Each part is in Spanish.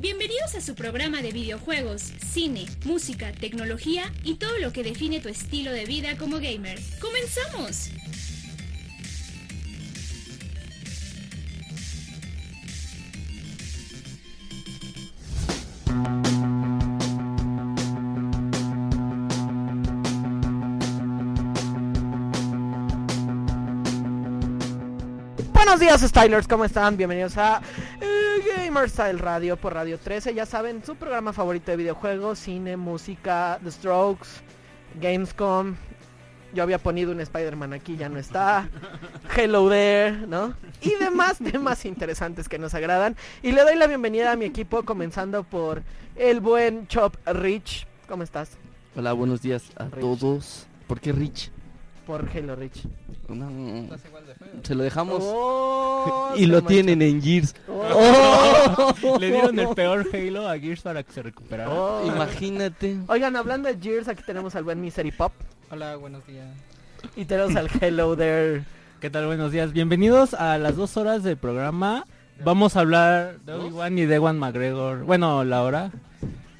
Bienvenidos a su programa de videojuegos, cine, música, tecnología y todo lo que define tu estilo de vida como gamer. ¡Comenzamos! Buenos días, Stylers, ¿cómo están? Bienvenidos a eh, Gamer Style Radio por Radio 13. Ya saben, su programa favorito de videojuegos, cine, música, The Strokes, Gamescom. Yo había ponido un Spider-Man aquí, ya no está. Hello there, ¿no? Y demás temas interesantes que nos agradan. Y le doy la bienvenida a mi equipo, comenzando por el buen Chop Rich. ¿Cómo estás? Hola, buenos días a Rich. todos. ¿Por qué Rich? Por Rich. No, se lo dejamos Oh, y lo manchó. tienen en Gears. Oh. Le dieron el peor Halo a Gears para que se recuperara. Oh. Imagínate. Oigan, hablando de Gears, aquí tenemos al buen Misery Pop. Hola, buenos días. Y tenemos al Hello There. ¿Qué tal? Buenos días. Bienvenidos a las dos horas del programa. Vamos a hablar de Obi-Wan y de Ewan McGregor. Bueno, la hora.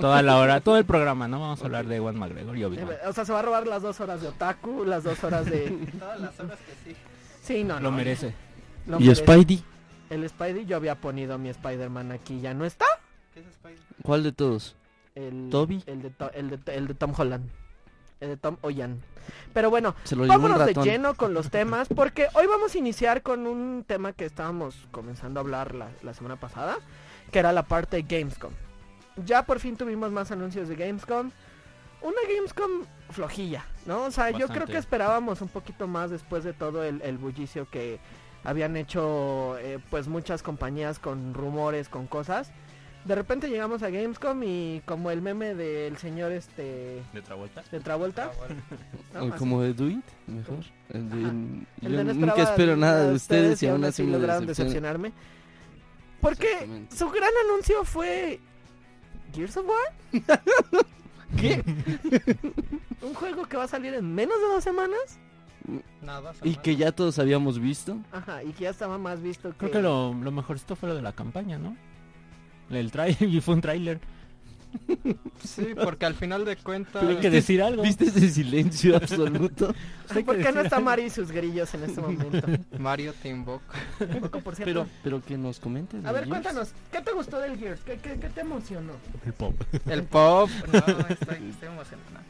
Toda la hora. Todo el programa, ¿no? Vamos a hablar de Ewan McGregor y Obi-Wan. O sea, se va a robar las dos horas de Otaku, las dos horas de... Todas las horas que sí. Sí, no, Lo no. merece. lo ¿Y merece. Spidey? El Spidey, yo había ponido mi Spider-Man aquí, ¿ya no está? ¿Qué es Spider? ¿Cuál de todos? El, ¿Toby? El de, To- el, de, el de Tom Holland. El de Tom Oyan. Pero bueno, vámonos de lleno con los temas, porque hoy vamos a iniciar con un tema que estábamos comenzando a hablar la, la semana pasada, que era la parte de Gamescom. Ya por fin tuvimos más anuncios de Gamescom. Una Gamescom flojilla, ¿no? O sea, yo creo que esperábamos un poquito más después de todo el, el bullicio que habían hecho eh, pues muchas compañías con rumores, con cosas. De repente llegamos a Gamescom y como el meme del señor este ¿De otra vuelta? de Travolta, ¿no? O como de Do It, mejor. El de- yo El de nunca espero nada de ustedes y aún así me lograron decepcionarme. Porque su gran anuncio fue Gears of War. ¿Qué? Un juego que va a salir en menos de dos semanas. Nada. Y que ya todos habíamos visto. Ajá, y que ya estaba más visto que... Creo que lo, lo mejorcito fue lo de la campaña, ¿no? El trailer, y fue un tráiler. Sí, porque al final de cuentas... Hay que decir algo. ¿Viste ese silencio absoluto? Ay, ¿Por qué no está Mari y sus grillos en este momento? Mario te invoca. Poco, por cierto. Pero, pero que nos comentes. A ver, Gears. cuéntanos, ¿qué te gustó del Gears? ¿Qué, qué, qué te emocionó? El pop. El pop. No, estoy, estoy emocionado.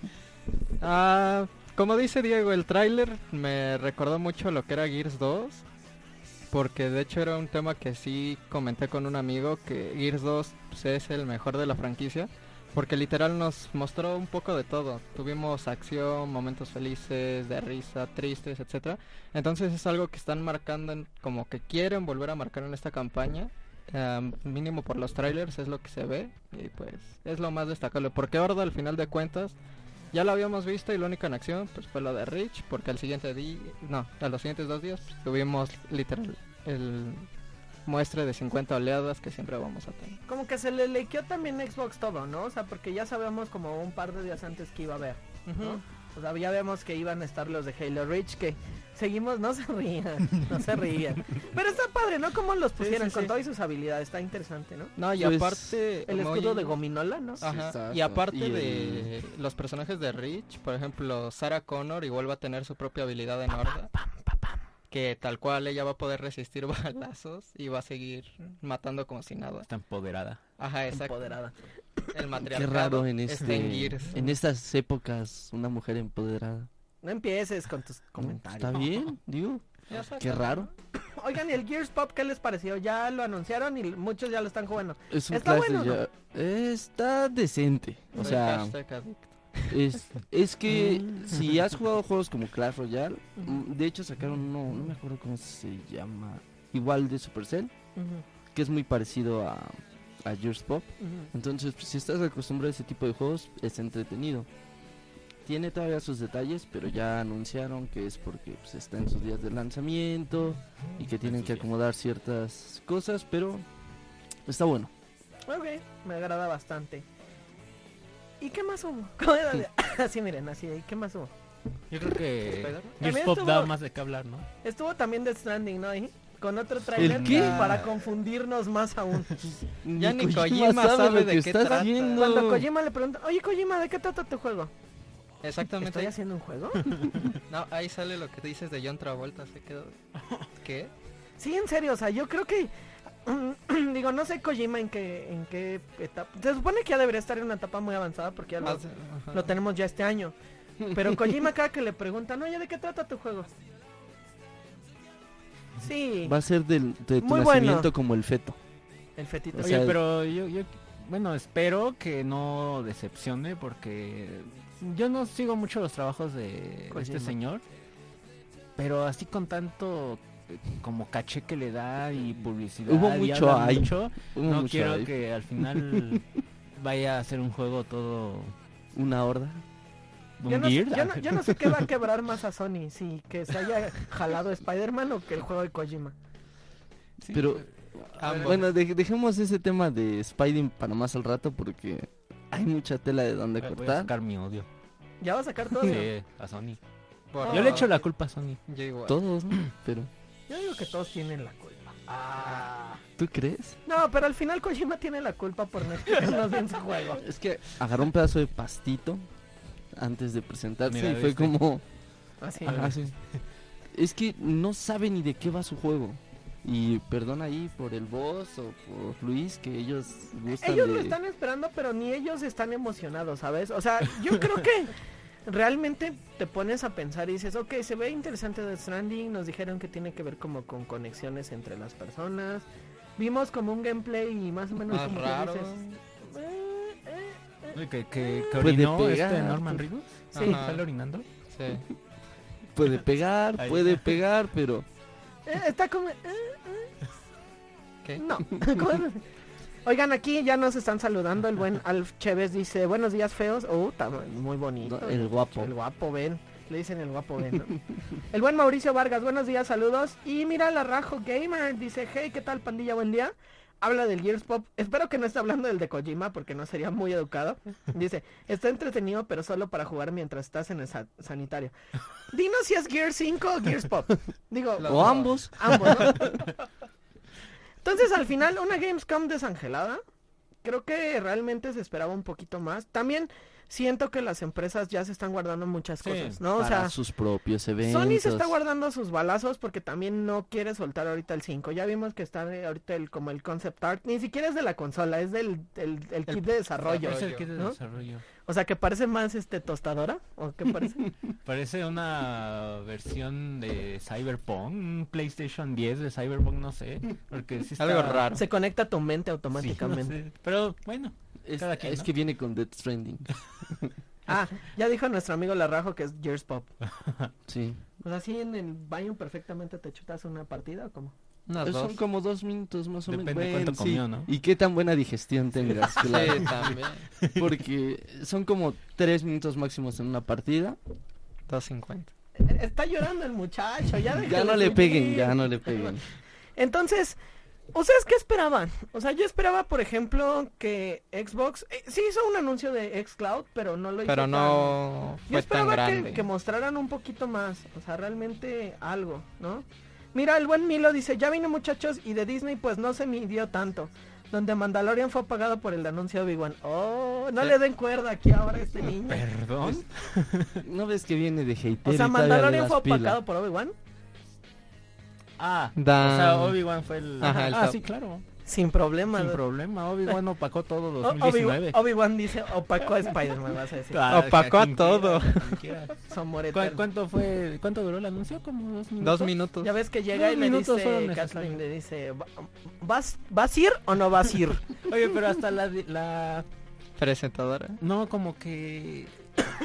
Ah, como dice Diego, el tráiler me recordó mucho lo que era Gears 2. Porque de hecho era un tema que sí comenté con un amigo que Gears 2 pues, es el mejor de la franquicia. Porque literal nos mostró un poco de todo. Tuvimos acción, momentos felices, de risa, tristes, etcétera. Entonces es algo que están marcando en- como que quieren volver a marcar en esta campaña. Am, mínimo por los trailers es lo que se ve. Y pues es lo más destacable. Porque Horda al final de cuentas ya lo habíamos visto y la única en acción pues fue lo de Rich. Porque al siguiente día, no, a los siguientes dos días pues, tuvimos literal el muestre de 50 oleadas que siempre vamos a tener. Como que se le lequeó también Xbox todo, ¿no? O sea, porque ya sabíamos como un par de días antes que iba a haber, ¿no? O sea, ya vemos que iban a estar los de Halo Reach, que seguimos, no se rían, no se rían. Pero está padre, ¿no? Como los pusieron sí, con sí. todas sus habilidades, está interesante, ¿no? No, y Pues, aparte... El muy- escudo de gominola, ¿no? Ajá, y aparte Y el- de los personajes de Rich, por ejemplo, Sarah Connor igual va a tener su propia habilidad en Horda. Que tal cual ella va a poder resistir balazos y va a seguir matando como si nada. Está empoderada. Ajá, exacto. Empoderada. El Qué matriarcado raro en este, en Gears. en estas épocas una mujer empoderada. No empieces con tus comentarios. Está bien, digo. Qué raro. Oigan, ¿y el Gears Pop qué les pareció? Ya lo anunciaron y muchos ya lo están jugando. Es un ¿Está clase bueno ya- Está decente. O Soy sea. Es, es que si has jugado juegos como Clash Royale, mm, de hecho sacaron uno, no me acuerdo cómo se llama, igual de Supercell, que es muy parecido a, a Pop. Entonces, si estás acostumbrado a ese tipo de juegos, es entretenido. Tiene todavía sus detalles, pero ya anunciaron que es porque pues, está en sus días de lanzamiento y que tienen que acomodar ciertas cosas, pero está bueno. Ok, me agrada bastante. ¿Y qué más hubo? ¿Cómo era? Así miren, así, ¿y qué más hubo? Yo creo que. Gears También Pop estuvo- da más de qué hablar, ¿no? Estuvo también Death Stranding, ¿no? Ahí, con otro trailer qué? para confundirnos más aún. Ya ni Kojima sabe de qué trata. Cuando Kojima le pregunta, oye Kojima, ¿de qué trata tu juego? Exactamente. ¿Estoy haciendo un juego? No, ahí sale lo que dices de John Travolta. Se quedó. ¿Qué? Sí, en serio, o sea, yo creo que digo, no sé Kojima en qué en qué etapa. Se supone que ya debería estar en una etapa muy avanzada porque ya lo, Más- ajá. lo tenemos ya este año. Pero Kojima cada que le preguntan, "Oye, ¿de qué trata tu juego?" Sí, Va a ser del, de tu Muy bueno. nacimiento como el feto. el fetito. o Oye, pero yo, yo, bueno, espero que no decepcione porque yo no sigo mucho los trabajos de Kojima. este señor, pero así con tanto como caché que le da y publicidad Hubo mucho habla hype. mucho, Hubo no mucho quiero hype. que al final vaya a ser un juego todo Una horda. Yo no, sé- Gears. yo no- yo no sé qué va a quebrar más a Sony, si que se haya jalado Spider-Man o que el juego de Kojima. Sí, Pero, Ambos. bueno, de- dejemos ese tema de Spidey para más al rato porque hay mucha tela de donde voy a cortar. sacar mi odio. Ya va a sacar todo. Sí, a Sony. Por- Yo le echo la culpa a Sony. Yo igual. Todos, ¿no? Pero, Yo digo que todos tienen la culpa. Ah. ¿tú crees? No, pero al final Kojima tiene la culpa por no explicarnos bien su juego. Es que agarró un pedazo de pastito antes de presentarse Mira, y fue ¿viste? como... Así. Ajá, sí. Es que no sabe ni de qué va su juego. Y perdón ahí por el boss o por Luis que ellos gustan Ellos de... lo están esperando, pero ni ellos están emocionados, ¿sabes? O sea, yo creo que realmente te pones a pensar y dices, ok, se ve interesante The Stranding, nos dijeron que tiene que ver como con conexiones entre las personas. Vimos como un gameplay y más o menos Más como que raro. dices, "Eh, eh, eh". Oye, Que, que, que Puede orinó pegar, este Norman pues. Reedus. Sí. ¿Está orinando? Sí. Puede pegar, Ahí. puede pegar, pero... Eh, está como... eh, ¿Qué? No. Oigan, aquí ya nos están saludando. El buen Alf Chévez dice, buenos días feos. Uh, está muy bonito. El guapo. El guapo, ven. Le dicen el guapo, ven. ¿no? el buen Mauricio Vargas, buenos días, saludos. Y mira la Rajo Gamer, dice, hey, ¿qué tal pandilla? Buen día. Habla del Gears Pop. Espero que no esté hablando del de Kojima porque no sería muy educado. Dice, está entretenido pero solo para jugar mientras estás en el sa- sanitario. Dinos si es Gears 5 o Gears Pop. Digo, O ambos. Ambos, ¿no? Entonces al final una Gamescom desangelada. Creo que realmente se esperaba un poquito más. También siento que las empresas ya se están guardando muchas Sí, cosas, ¿no? O para sea, sus propios eventos. Sony se está guardando sus balazos porque también no quiere soltar ahorita el 5. Ya vimos que está eh, ahorita el, como el concept art. Ni siquiera es de la consola, es del el, el kit de desarrollo. Es el kit de ¿no? O sea, que parece más este tostadora. ¿O qué parece? Parece una versión de Cyberpunk, un PlayStation 10 de Cyberpunk, no sé. Porque sí está... Algo raro. se conecta a tu mente Sí, automáticamente. no sé. Pero bueno, Es, Cada quien, es ¿no? que viene con Death Stranding. Ah, ya dijo nuestro amigo Larrajo que es Gears Pop. Sí. Pues así en el baño perfectamente te chutas una partida o cómo? Unas dos. son como dos minutos más o menos. Depende cuánto sí. comió, ¿no? Y qué tan buena digestión tengas. claro. Sí, también. Porque son como tres minutos máximos en una partida. 2.50. Está llorando el muchacho, ya Ya no le peguen, ya no le peguen. Entonces, ¿ustedes qué esperaban? O sea, yo esperaba, por ejemplo, que Xbox eh, sí hizo un anuncio de xCloud, pero no lo hizo Pero tan- no Yo fue tan esperaba que, grande. que mostraran un poquito más, o sea, realmente algo, ¿no? Mira, el buen Milo dice, ya vine muchachos y de Disney pues no se midió tanto. Donde Mandalorian fue apagado por el anuncio de Obi-Wan. Oh, no Sí. le den cuerda aquí ahora a este niño. perdón. ¿No ves que viene de hater O sea, Mandalorian fue pila? opacado por Obi-Wan. Ah, Dan- o sea, Obi-Wan fue el... Ajá, el ah, top. sí, claro. Sin problema. Sin problema, Obi-Wan opacó todo O- 2019. Obi- Obi-Wan dice opacó a Spider-Man, vas a decir. Ah, Opacó a todo. quiera, quien quiera. Son ¿Cu- moretas. ¿Cuánto fue? ¿Cuánto duró el anuncio? ¿Como dos minutos? Dos minutos. Ya ves que llega Dos y le dice. Kathleen le dice, "Va- ¿vas, ¿vas a ir o no vas a ir? Oye, pero hasta la, la... Presentadora. No, como que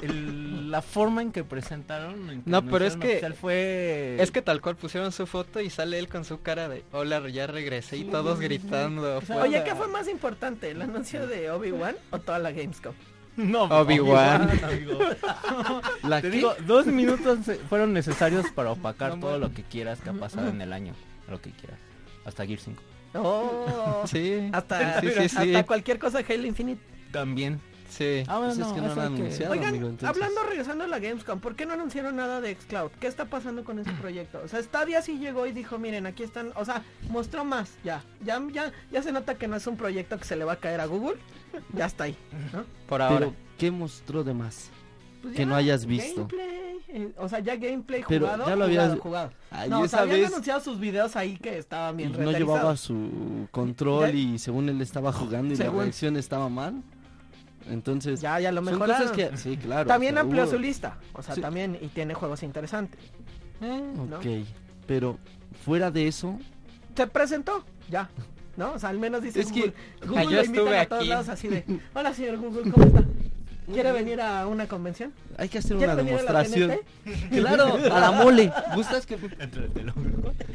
el- la forma en que presentaron. en que No, pero es que- fue. Es que tal cual pusieron su foto y sale él con su cara de hola, ya regresé y todos gritando. Oye, fuera. ¿qué fue más importante? ¿El anuncio de Obi-Wan o toda la Gamescom? No, Obi-Wan. amigo. ¿La Te qué? digo, dos minutos fueron necesarios para opacar No, todo lo que quieras que ha pasado en el año. Lo que quieras. Hasta Gear 5. Oh, Sí, hasta, sí, sí, sí. hasta cualquier cosa de Halo Infinite. También. Sí. Ah, bueno, Pues es que no han que- anunciado. Oigan, amigo, entonces. hablando, regresando a la Gamescom, ¿por qué no anunciaron nada de Xcloud? ¿Qué está pasando con ese proyecto? O sea, Stadia sí llegó y dijo, miren, aquí están, o sea, mostró más, ya, ya, ya, ya se nota que no es un proyecto que se le va a caer a Google, ya está ahí, ¿no? Por ahora. Pero, ¿qué mostró de más? Pues Que ya, no hayas visto. Gameplay, eh, o sea, ya gameplay Pero jugado, ya lo habías- jugado. Ay, No, o sea, habían vez anunciado sus videos ahí que estaban bien no llevaba su control Ya- y según él estaba jugando y Según. la reacción estaba mal. Entonces, Ya, ya lo mejoraron. que... Sí, claro. También o sea, amplió hubo- su lista, o sea, Sí. también, y tiene juegos interesantes. Eh, ¿no? Ok, pero fuera de eso, Se presentó, ya, ¿no? O sea, al menos dice Es que- Google, Google yo lo invitan estuve a todos aquí. lados así de, hola señor Google, ¿cómo está? ¿Quiere venir a una convención? hay que hacer ¿Quiere una venir a la demostración. Claro, a la mole. ¿Gustas que...?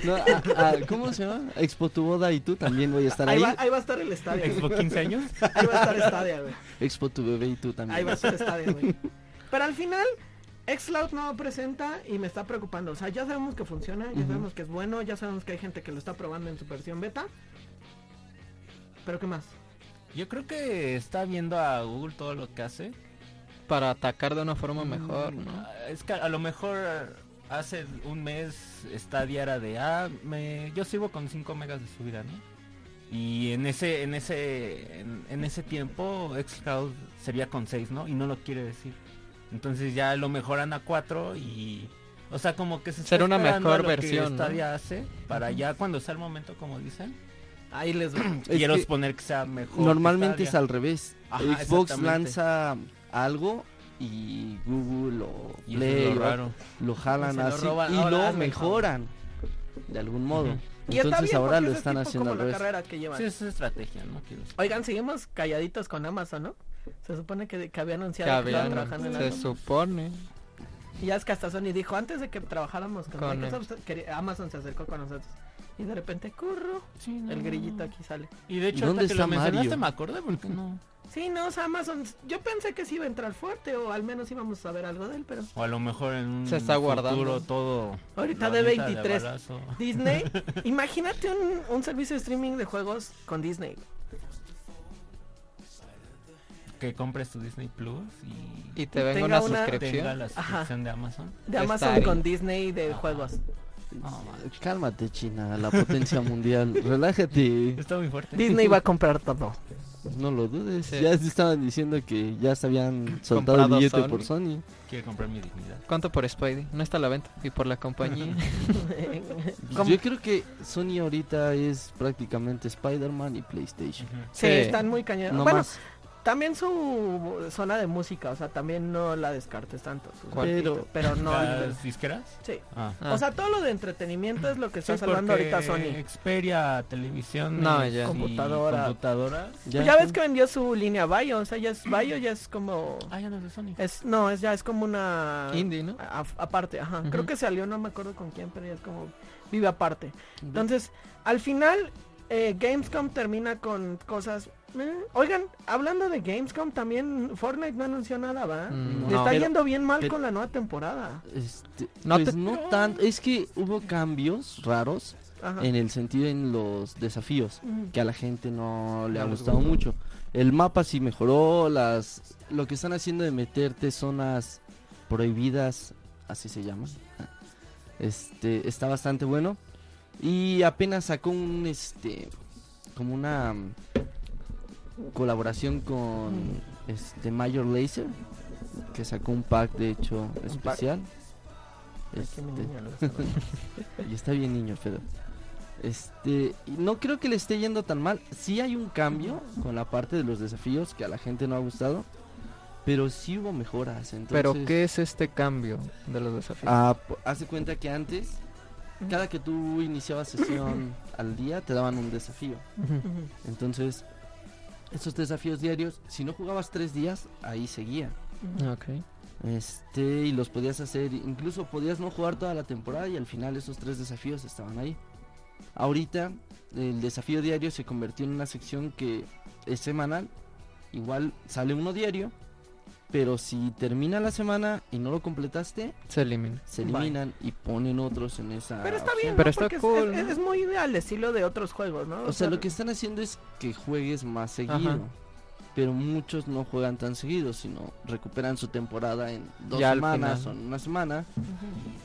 No, a- a- ¿Cómo se llama? Expo tu boda y tú también voy a estar Ahí ahí. va, ahí va a estar el estadio. güey. Expo 15 años. Ahí va a estar Stadia, güey. Expo tu bebé y tú también. Ahí va a estar Stadia, güey. Pero al final, Xcloud no presenta y me está preocupando. O sea, ya sabemos que funciona, ya sabemos que es bueno, ya sabemos que hay gente que lo está probando en su versión beta. Pero ¿qué más? Yo creo que está viendo a Google todo lo que hace. Para atacar de una forma mejor, Mm, ¿no? Es que a lo mejor hace un mes Stadia era de, ah, me, yo sigo con 5 megas de subida, ¿no? Y en ese, en ese, en, en ese tiempo Xcloud sería con 6, ¿no? Y no lo quiere decir. Entonces ya lo mejoran a 4 y... O sea, como que se está Será una mejor que versión, ¿no? Stadia hace para ya cuando sea el momento, como dicen, Ahí les quiero que poner que sea mejor. Normalmente es al revés. Ajá, Xbox lanza algo y Google o Y Play lo raro. lo jalan Se lo así roban, y ahora lo mejoran de algún modo. Y está Entonces ahora lo están haciendo al la revés. carrera que llevan. Sí, es estrategia, ¿no? Quiero Oigan, seguimos calladitos con Amazon, ¿no? Se supone que, que había anunciado que, estaban trabajando en se algo. supone. Y ya es que hasta Sony dijo, antes de que trabajáramos con, Con Microsoft, Amazon se acercó con nosotros. Y de repente, curro, Sí, no, el grillito aquí sale. Y de hecho, ¿Dónde hasta que lo está mencionaste Mario? me acordé porque no. Sí, no, o sea, Amazon, yo pensé que sí iba a entrar fuerte o al menos íbamos a ver algo de él, pero O a lo mejor en un Se está guardando. futuro todo. ahorita de neta 23. balazo. Disney, imagínate un, un servicio de streaming de juegos con Disney. Que compres tu Disney Plus y Y te venga una, una- suscripción. tenga la suscripción de Amazon. De Está Amazon ahí. con Disney de Ajá. juegos. No. Cálmate, China, la potencia mundial. Relájate. Está muy fuerte. Disney va a comprar todo. No lo dudes. Sí. Ya estaban diciendo que ya se habían soltado Comprado billete Sony. por Sony. Quiere comprar mi dignidad. ¿Cuánto por Spidey? No está a la venta. Y por la compañía. ¿Cómo? Yo creo que Sony ahorita es prácticamente Spider-Man y PlayStation. Sí, Sí. están muy cañones. No bueno, más. También su zona de música, o sea, también no la descartes tanto. artistas, pero no. ¿Las disqueras? Sí. Ah. Ah. O sea, todo lo de entretenimiento es lo que está Sí, salvando ahorita Sony. Xperia, televisión, No, y ya. Computadora. computadora. Pues ya ves que vendió su línea Bayo, o sea, ya es Bayo, ya es como Ah, ya no es de Sony. es no, es ya es como una Indie, ¿no? a- aparte, ajá. Creo que salió, no me acuerdo con quién, pero ya es como vive aparte. Entonces, al final eh, Gamescom termina con cosas eh, Oigan, hablando de Gamescom, también Fortnite no anunció nada, ¿va? Mm, Le no. está Pero- yendo bien mal pero- con la nueva temporada. Este, No pues te- no tanto. Es que hubo cambios raros Ajá. en el sentido en los desafíos que a la gente no le ha No gustado mucho. El mapa sí mejoró, las lo que están haciendo de meterte zonas prohibidas, así se llaman. Este está bastante bueno y apenas sacó un este como una colaboración con este Major Laser que sacó un pack de hecho especial. Este, y está bien niño, pero este no creo que le esté yendo tan mal. Sí hay un cambio con la parte de los desafíos que a la gente no ha gustado, pero sí hubo mejoras. Entonces, Pero ¿qué es este cambio de los desafíos? Ah, de cuenta que antes cada que tú iniciabas sesión al día te daban un desafío. Entonces, esos desafíos diarios, si no jugabas tres días, ahí seguía. Ok. Este, y los podías hacer, incluso podías no jugar toda la temporada y al final esos tres desafíos estaban ahí. Ahorita el desafío diario se convirtió en una sección que es semanal, igual sale uno diario, pero si termina la semana y no lo completaste, Se elimina. se Bye. eliminan y ponen otros en esa Pero está bien, Pero está Porque cool, es, ¿no? es muy al estilo de otros juegos, ¿no? O sea, lo que están haciendo es que juegues más seguido. Ajá. Pero muchos no juegan tan seguido, sino recuperan su temporada en dos Ya semanas o en una semana.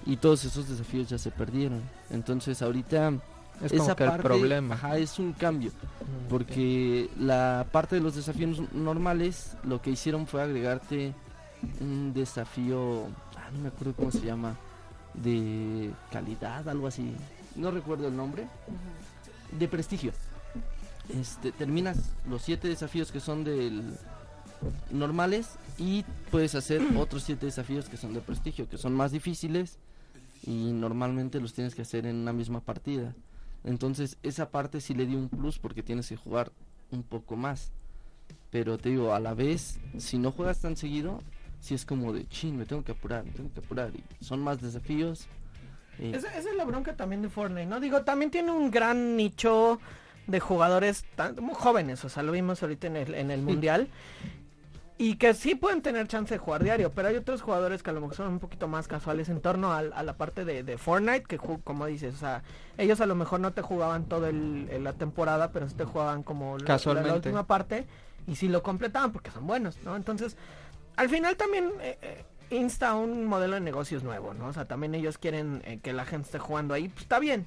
Y todos esos desafíos ya se perdieron. Entonces ahorita Es esa como que el problema. ajá, es un cambio. Porque la parte de los desafíos normales, lo que hicieron fue agregarte un desafío, ah, no me acuerdo cómo se llama, de calidad, algo así. No recuerdo el nombre. De prestigio. Este, terminas los siete desafíos que son del normales y puedes hacer otros siete desafíos que son de prestigio, que son más difíciles y normalmente los tienes que hacer en una misma partida. Entonces esa parte sí le dio un plus porque tienes que jugar un poco más. Pero te digo, a la vez, si no juegas tan seguido, si es como de, chin, me tengo que apurar, me tengo que apurar. Y son más desafíos. eh, Esa, esa es la bronca también de Fortnite, ¿no? Digo, también tiene un gran nicho de jugadores tan, muy jóvenes, o sea, lo vimos ahorita en el, en el mundial. Y que sí pueden tener chance de jugar diario, pero hay otros jugadores que a lo mejor son un poquito más casuales en torno al- a, la parte de, de Fortnite, que como dices, o sea, ellos a lo mejor no te jugaban toda la temporada, pero sí te jugaban como la última parte y sí lo completaban porque son buenos, ¿no? Entonces, al final también eh, eh, insta un modelo de negocios nuevo, ¿no? O sea, también ellos quieren eh, que la gente esté jugando ahí, pues está bien.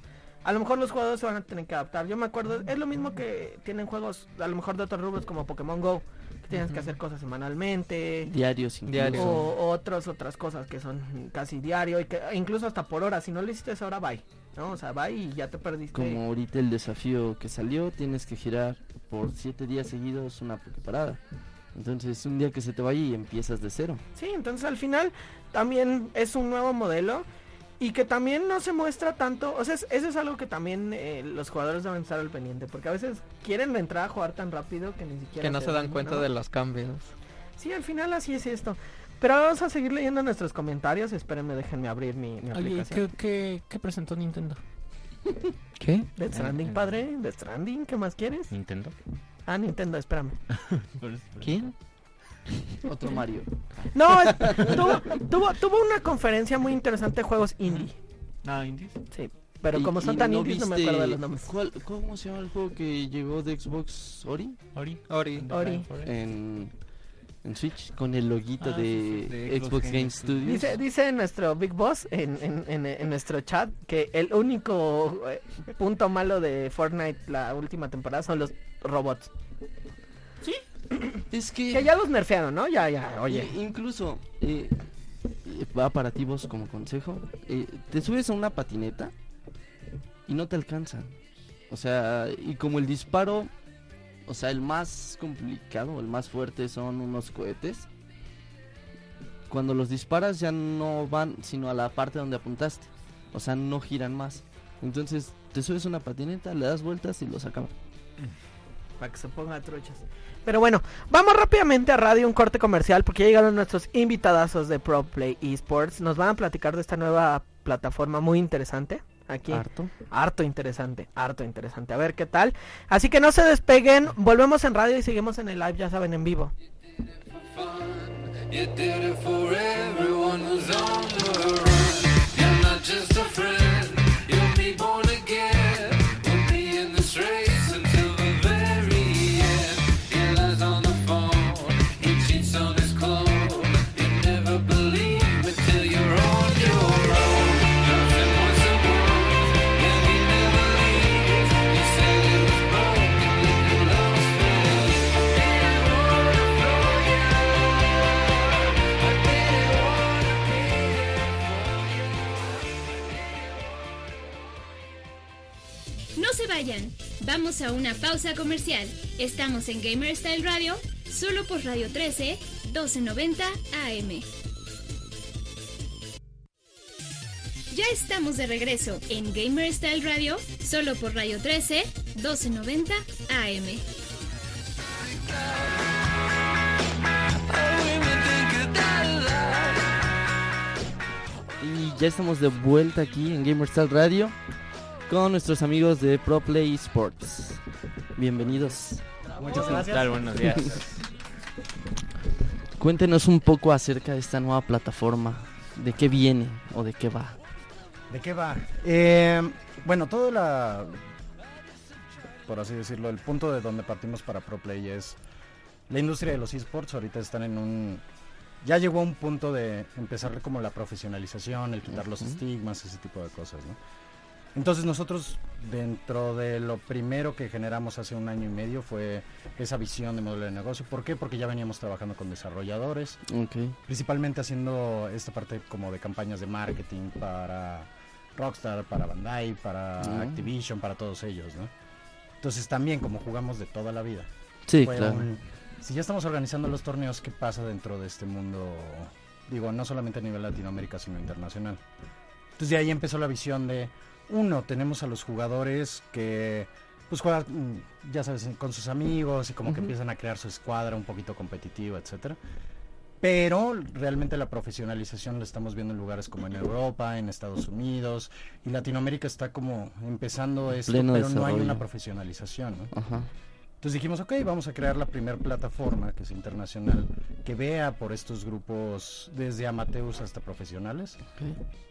A lo mejor los jugadores se van a tener que adaptar. Yo me acuerdo, es lo mismo que tienen juegos, a lo mejor de otros rubros como Pokémon Go, que tienes que hacer cosas semanalmente. diarios. Diarios. O, o otras otras cosas que son casi diario y que e incluso hasta por hora. Si no lo hiciste esa hora, bye. ¿no? O sea, bye y ya te perdiste. Como ahorita el desafío que salió, tienes que girar por siete días seguidos una parada. Entonces, un día que se te vaya y empiezas de cero. Sí, entonces al final también es un nuevo modelo y que también no se muestra tanto, o sea, es- eso es algo que también eh, los jugadores deben estar al pendiente, porque a veces quieren entrar a jugar tan rápido que ni siquiera Que no se dan cuenta de los cambios. Sí, al final así es esto. Pero vamos a seguir leyendo nuestros comentarios, espérenme, déjenme abrir mi, mi Oye, aplicación. ¿qué, qué, qué presentó Nintendo? ¿Qué? Death Stranding, padre, Death Stranding, ¿qué más quieres? ¿Nintendo? Ah, Nintendo, espérame. ¿Quién? Otro Mario. No, es- tuvo, tuvo, tuvo una conferencia muy interesante de juegos indie. Ah, indies. Sí, pero Y- como son y tan ¿no indies no me acuerdo de los nombres. cuál- ¿Cómo se llama el juego que llegó de Xbox Ori? Ori. Ori. Ori. En, en Switch con el loguito Ah, sí, de, sí, de Xbox, Xbox Game Game Studios. Dice, dice nuestro Big Boss en, en, en, en nuestro chat que el único eh, punto malo de Fortnite la última temporada son los robots. Es que, Que ya los nerfearon, ¿no? Ya, ya, oye. incluso eh, eh, va para ti vos como consejo. eh, te subes a una patineta y no te alcanzan. O sea, y como el disparo, o sea, el más complicado, el más fuerte son unos cohetes. Cuando los disparas ya no van sino a la parte donde apuntaste. O sea, no giran más. Entonces te subes a una patineta, le das vueltas y los acabas. Para que se ponga truchas. Pero bueno, vamos rápidamente a radio, un corte comercial, porque ya llegaron nuestros invitadazos de Pro Play Esports. Nos van a platicar de esta nueva plataforma muy interesante. Aquí. Harto. Harto interesante, harto interesante. A ver qué tal. Así que no se despeguen. Volvemos en radio y seguimos en el live, ya saben, en vivo. You did it for everyone who's on the run. You're not just a friend, Vamos a una pausa comercial. Estamos en Gamer Style Radio, solo por Radio 13, 1290 AM. Ya estamos de regreso en Gamer Style Radio, solo por Radio 13, 1290 AM. Y ya estamos de vuelta aquí en Gamer Style Radio con nuestros amigos de Pro Play Sports. Bienvenidos. Muchas ¿Qué gracias. tal? Buenos días. Cuéntenos un poco acerca de esta nueva plataforma, de qué viene o de qué va. ¿De qué va? Eh, bueno, todo la... Por así decirlo, el punto de donde partimos para ProPlay es... La industria de los esports ahorita están en un... Ya llegó a un punto de empezar como la profesionalización, el quitar los estigmas, ese tipo de cosas, ¿no? Entonces nosotros, dentro de lo primero que generamos hace un año y medio fue esa visión de modelo de negocio. ¿Por qué? Porque ya veníamos trabajando con desarrolladores, Ok. principalmente haciendo esta parte como de campañas de marketing para Rockstar, para Bandai, para. Activision, para todos ellos, ¿no? Entonces también como jugamos de toda la vida. Sí, fue claro. un- si ya estamos organizando los torneos, ¿qué pasa dentro de este mundo? Digo, no solamente a nivel Latinoamérica, sino internacional. Entonces de ahí empezó la visión de, uno, tenemos a los jugadores que pues juegan, mm, ya sabes, con sus amigos y como que empiezan a crear su escuadra un poquito competitiva, etcétera. Pero realmente la profesionalización la estamos viendo en lugares como en Europa, en Estados Unidos y Latinoamérica está como empezando esto, Pleno pero no hay una profesionalización, ¿no? Ajá. Entonces dijimos, ok, vamos a crear la primera plataforma, que es internacional, que vea por estos grupos desde amateurs hasta profesionales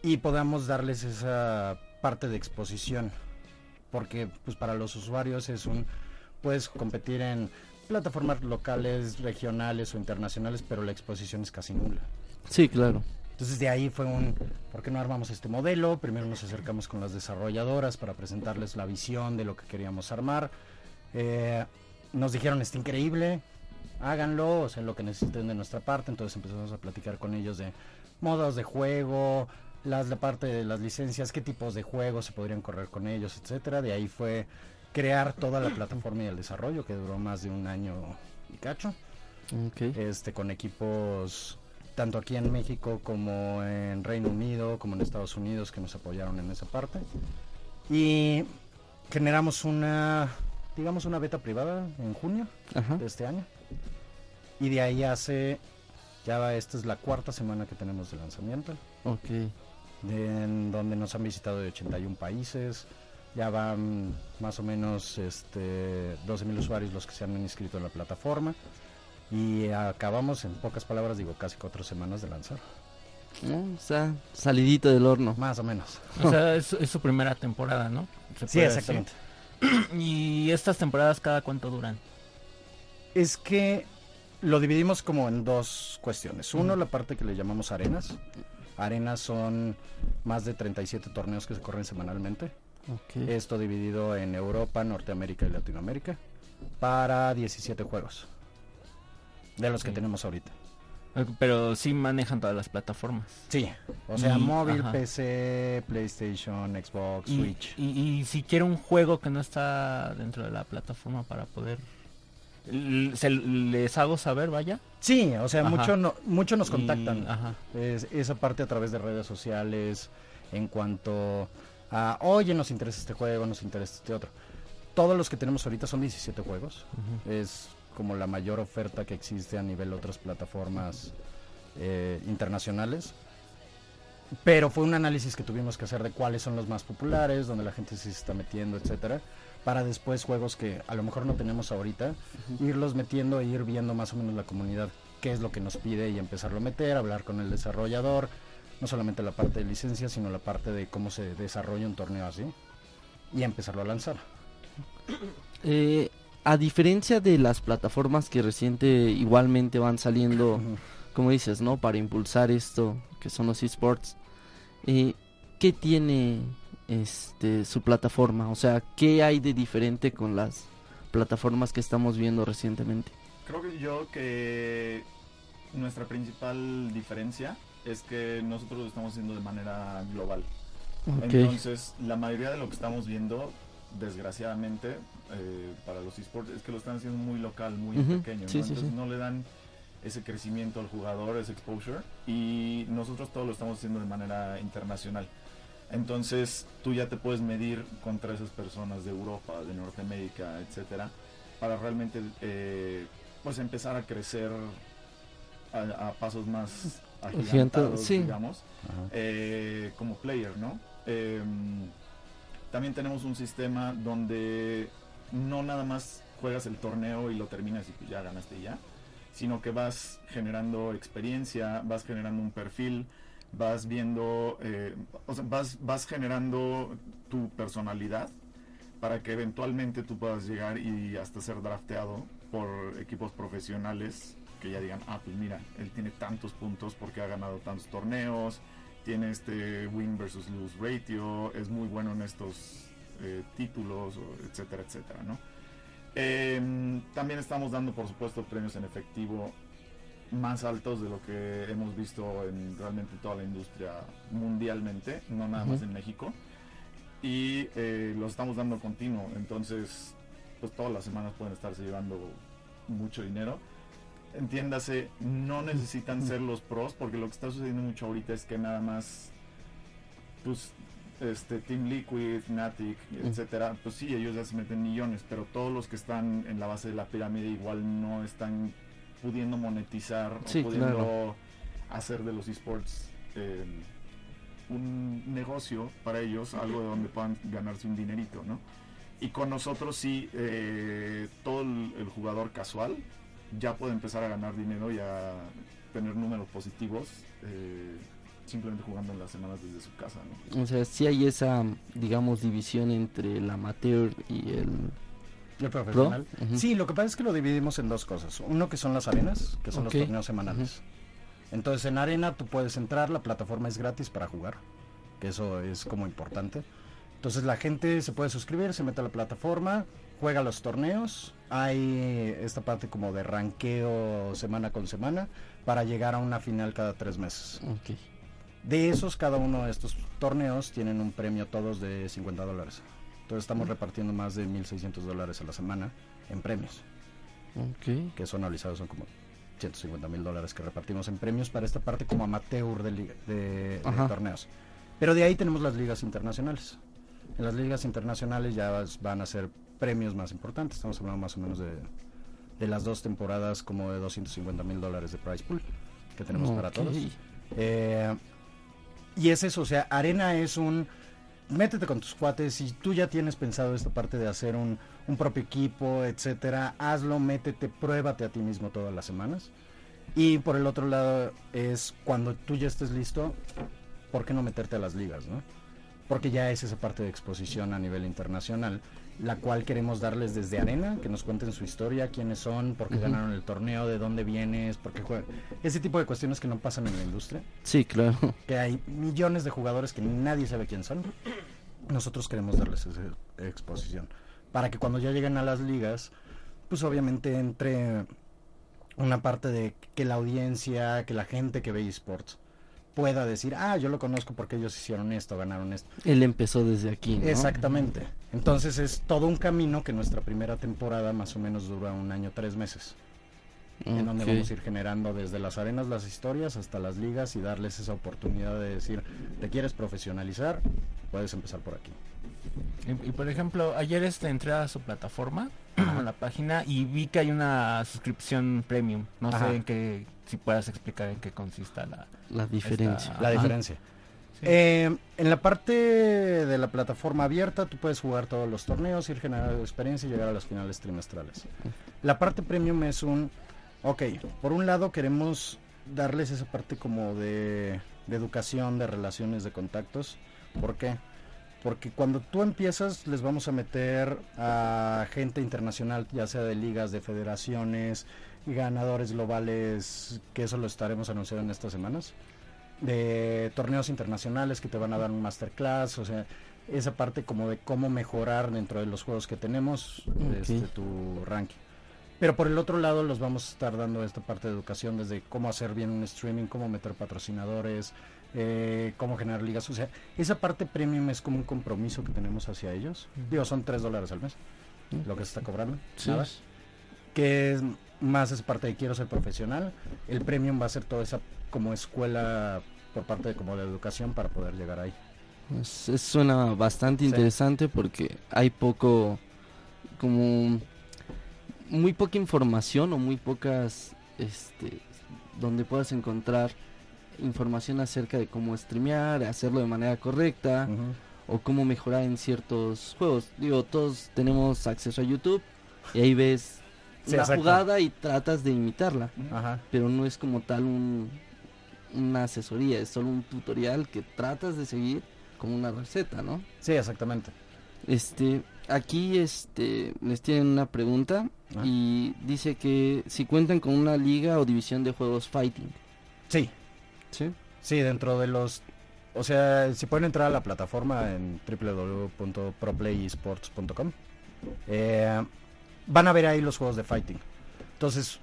y podamos darles esa parte de exposición. Porque pues para los usuarios es un, puedes competir en plataformas locales, regionales o internacionales, pero la exposición es casi nula. Sí, claro. Entonces de ahí fue un, ¿por qué no armamos este modelo? Primero nos acercamos con las desarrolladoras para presentarles la visión de lo que queríamos armar. Eh, nos dijeron, está increíble, háganlo, o sea, lo que necesiten de nuestra parte. Entonces empezamos a platicar con ellos de modos de juego, las, la parte de las licencias, qué tipos de juegos se podrían correr con ellos, etcétera. De ahí fue crear toda la plataforma y el desarrollo, que duró más de un año y cacho este con equipos tanto aquí en México como en Reino Unido como en Estados Unidos que nos apoyaron en esa parte y generamos una digamos una beta privada en junio Ajá. de este año y de ahí hace ya esta es la cuarta semana que tenemos de lanzamiento Ok. De- en donde nos han visitado de 81 países ya van más o menos este 12.000 usuarios los que se han inscrito en la plataforma y acabamos en pocas palabras digo casi cuatro semanas de lanzar No, o sea, salidito del horno. más o menos O sea, es, es su primera temporada, ¿no? Sí exactamente decir. ¿Y estas temporadas cada cuánto duran? es que lo dividimos como en dos cuestiones uno la parte que le llamamos arenas arenas son más de 37 torneos que se corren semanalmente Ok. Esto dividido en Europa, Norteamérica y Latinoamérica para 17 juegos. De los que tenemos ahorita. Eh, Pero sí manejan todas las plataformas. Sí, o sea, Y- móvil, ajá. PC, PlayStation, Xbox, Y, Switch. y- y si quiero un juego que no está dentro de la plataforma para poder... ¿Se les hago saber, vaya? Sí, o sea, Ajá. mucho, no, mucho nos Y- contactan. ajá. Es- esa parte a través de redes sociales, en cuanto a, oye, nos interesa este juego, nos interesa este otro. Todos los que tenemos ahorita son 17 juegos. es como la mayor oferta que existe a nivel de otras plataformas eh, internacionales. Pero fue un análisis que tuvimos que hacer de cuáles son los más populares, donde la gente se está metiendo, etcétera, para después juegos que a lo mejor no tenemos ahorita, irlos metiendo e ir viendo más o menos la comunidad qué es lo que nos pide y empezarlo a meter, hablar con el desarrollador, no solamente la parte de licencia, sino la parte de cómo se desarrolla un torneo así y empezarlo a lanzar. Eh, a diferencia de las plataformas que reciente igualmente van saliendo, como dices, ¿no? Para impulsar esto, que son los esports. Eh, ¿Qué tiene este su plataforma? O sea, ¿qué hay de diferente con las plataformas que estamos viendo recientemente? Creo que yo que nuestra principal diferencia es que nosotros lo estamos haciendo de manera global. Entonces, la mayoría de lo que estamos viendo, desgraciadamente, eh, para los esports, es que lo están haciendo muy local, muy pequeño. ¿no? sí, sí, Entonces, sí. no le dan ese crecimiento al jugador, ese exposure. Y nosotros todo lo estamos haciendo de manera internacional. Entonces, tú ya te puedes medir contra esas personas de Europa, de Norteamérica, etcétera, para realmente, eh, pues, empezar a crecer a, a pasos más agigantados, sí. digamos, eh, como player, ¿no? Eh, también tenemos un sistema donde no nada más juegas el torneo y lo terminas y pues ya ganaste y ya, sino que vas generando experiencia, vas generando un perfil, vas viendo, eh, o sea, vas, vas generando tu personalidad para que eventualmente tú puedas llegar y hasta ser drafteado por equipos profesionales que ya digan, ah, pues mira, él tiene tantos puntos porque ha ganado tantos torneos, tiene este win versus lose ratio, es muy bueno en estos eh, títulos, etcétera, etcétera. Em, también estamos dando, por supuesto, premios en efectivo más altos de lo que hemos visto en realmente toda la industria mundialmente, no nada más en México. Y eh, los estamos dando continuo, entonces, pues todas las semanas pueden estarse llevando mucho dinero. Entiéndase, no necesitan ser los pros, porque lo que está sucediendo mucho ahorita es que nada más, pues, este, Team Liquid, Fnatic, etcétera, pues sí, ellos ya se meten millones, pero todos los que están en la base de la pirámide igual no están pudiendo monetizar Sí, o pudiendo claro. hacer de los esports eh, un negocio para ellos, algo de donde puedan ganarse un dinerito, ¿no? Y con nosotros sí, eh, todo el, el jugador casual ya puede empezar a ganar dinero y a tener números positivos eh, simplemente jugando en las semanas desde su casa, ¿no? O sea, sí hay esa, digamos, división entre el amateur y el El pro. profesional. Sí, lo que pasa es que lo dividimos en dos cosas. Uno que son las arenas, que son los torneos semanales. Entonces en arena tú puedes entrar, la plataforma es gratis para jugar, que eso es como importante. Entonces la gente se puede suscribir, se mete a la plataforma, juega los torneos, hay esta parte como de ranqueo semana con semana para llegar a una final cada tres meses. De esos, cada uno de estos torneos tienen un premio todos de 50 dólares. Entonces estamos repartiendo más de 1.600 dólares a la semana en premios, Ok. que son analizados, son como 150 mil dólares que repartimos en premios para esta parte como amateur de, de- torneos. Pero de ahí tenemos las ligas internacionales. En las ligas internacionales ya van a ser premios más importantes. Estamos hablando más o menos de, de las dos temporadas como de 250 mil dólares de prize pool que tenemos para todos. Eh, y es eso, o sea, arena es un... Métete con tus cuates, si tú ya tienes pensado esta parte de hacer un, un propio equipo, etcétera, hazlo, métete, pruébate a ti mismo todas las semanas. Y por el otro lado es cuando tú ya estés listo, ¿por qué no meterte a las ligas, no? Porque ya es esa parte de exposición a nivel internacional, la cual queremos darles desde arena, que nos cuenten su historia, quiénes son, por qué ganaron el torneo, de dónde vienes, por qué juegan. Ese tipo de cuestiones que no pasan en la industria Sí, claro. que hay millones de jugadores que nadie sabe quién son. Nosotros queremos darles esa exposición. Para que cuando ya lleguen a las ligas, pues obviamente entre una parte de que la audiencia, que la gente que ve esports pueda decir, ah, yo lo conozco porque ellos hicieron esto, ganaron esto. Él empezó desde aquí, ¿no? Exactamente. Entonces es todo un camino que nuestra primera temporada más o menos dura un año, tres meses en donde vamos a ir generando desde las arenas las historias hasta las ligas y darles esa oportunidad de decir, ¿te quieres profesionalizar? Puedes empezar por aquí. Y, y, por ejemplo, ayer este entré a su plataforma, a la página, y vi que hay una suscripción premium. No Ajá. sé en qué, si puedas explicar en qué consista la... La diferencia. esta- La diferencia. Sí. Eh, en la parte de la plataforma abierta tú puedes jugar todos los torneos, ir generando experiencia y llegar a las finales trimestrales. La parte premium es un, ok, por un lado queremos darles esa parte como de, de educación, de relaciones, de contactos. ¿Por qué? Porque cuando tú empiezas les vamos a meter a gente internacional, ya sea de ligas, de federaciones, ganadores globales, que eso lo estaremos anunciando en estas semanas de torneos internacionales que te van a dar un masterclass, o sea, esa parte como de cómo mejorar dentro de los juegos que tenemos este, tu ranking. Pero por el otro lado los vamos a estar dando esta parte de educación desde cómo hacer bien un streaming, cómo meter patrocinadores, eh, cómo generar ligas. O sea, esa parte premium es como un compromiso que tenemos hacia ellos. Digo, son 3 dólares al mes lo que se está cobrando. Sí. Nada. Que es más esa parte de quiero ser profesional. El premium va a ser toda esa como escuela por parte de como de educación para poder llegar ahí. Es- es- suena bastante Sí. interesante porque hay poco, como muy poca información o muy pocas, este, donde puedas encontrar información acerca de cómo streamear, hacerlo de manera correcta o cómo mejorar en ciertos juegos. Digo, todos tenemos acceso a YouTube y ahí ves Sí, exacto. jugada y tratas de imitarla, Ajá. pero no es como tal un, una asesoría, es solo un tutorial que tratas de seguir como una receta, ¿no? Sí, exactamente. Este, aquí este les tienen una pregunta Ah. y dice que si cuentan con una liga o división de juegos fighting. Sí, ¿Sí? sí, dentro de los... O sea, si pueden entrar a la plataforma en www.proplayesports.com, eh, van a ver ahí los juegos de fighting. Entonces,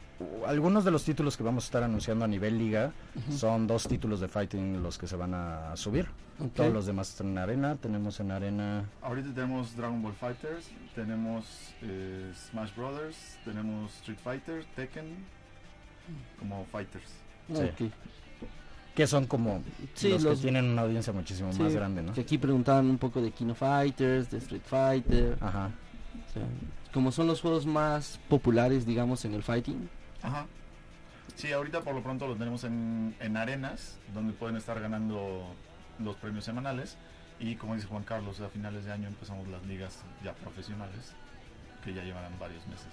algunos de los títulos que vamos a estar anunciando a nivel liga son dos títulos de fighting los que se van a subir. Todos los demás están en arena. Tenemos en arena... Ahorita tenemos Dragon Ball Fighters, tenemos eh, Smash Brothers, tenemos Street Fighter, Tekken, como Fighters. Sí. Que son como Sí, los, los- que tienen una audiencia muchísimo Sí, más grande, ¿no? Que aquí preguntaban un poco de Kino Fighters, de Street Fighter. Ajá. o sea, como son los juegos más populares, digamos, en el fighting. Ajá. Sí, ahorita por lo pronto lo tenemos en, en arenas, donde pueden estar ganando los premios semanales. Y como dice Juan Carlos, a finales de año empezamos las ligas ya profesionales, que ya llevarán varios meses.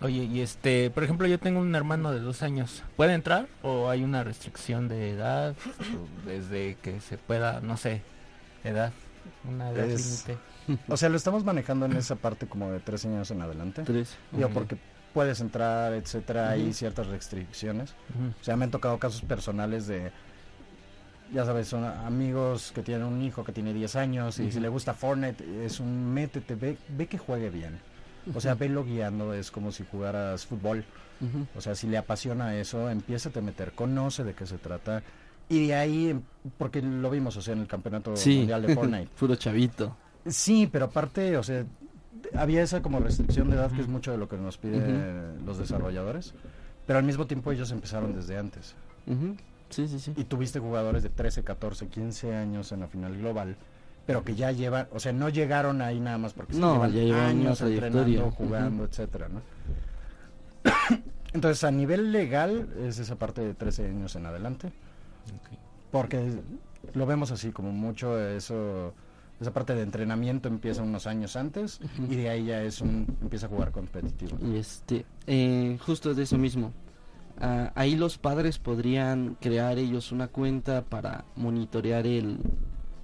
Oye, y este, por ejemplo, yo tengo un hermano de dos años. ¿Puede entrar o hay una restricción de edad desde que se pueda, no sé, edad, una edad Es- límite? O sea, lo estamos manejando en esa parte como de tres años en adelante. Tres. Digo, Ujú. porque puedes entrar, etcétera, hay ciertas restricciones. O sea, me han tocado casos personales de, ya sabes, son amigos que tienen un hijo que tiene 10 años y si le gusta Fortnite, es un métete, ve, ve que juegue bien. O sea, velo guiando, es como si jugaras fútbol. O sea, si le apasiona eso, empieza a meter, conoce de qué se trata. Y de ahí, porque lo vimos, o sea, en el campeonato Sí, mundial de Fortnite. puro chavito. Sí, pero aparte, o sea, había esa como restricción de edad que es mucho de lo que nos piden los desarrolladores. Pero al mismo tiempo ellos empezaron desde antes. Sí, sí, sí. Y tuviste jugadores de 13, 14, 15 años en la final global, pero que ya llevan, o sea, no llegaron ahí nada más porque se No, llevan ya llevan años entrenando, jugando, etcétera, ¿no? Entonces, a nivel legal es esa parte de 13 años en adelante, porque lo vemos así como mucho eso esa parte de entrenamiento empieza unos años antes Ujú. y de ahí ya es un empieza a jugar competitivo. Y este, eh, justo de eso mismo. Ah, ahí los padres podrían crear ellos una cuenta para monitorear el,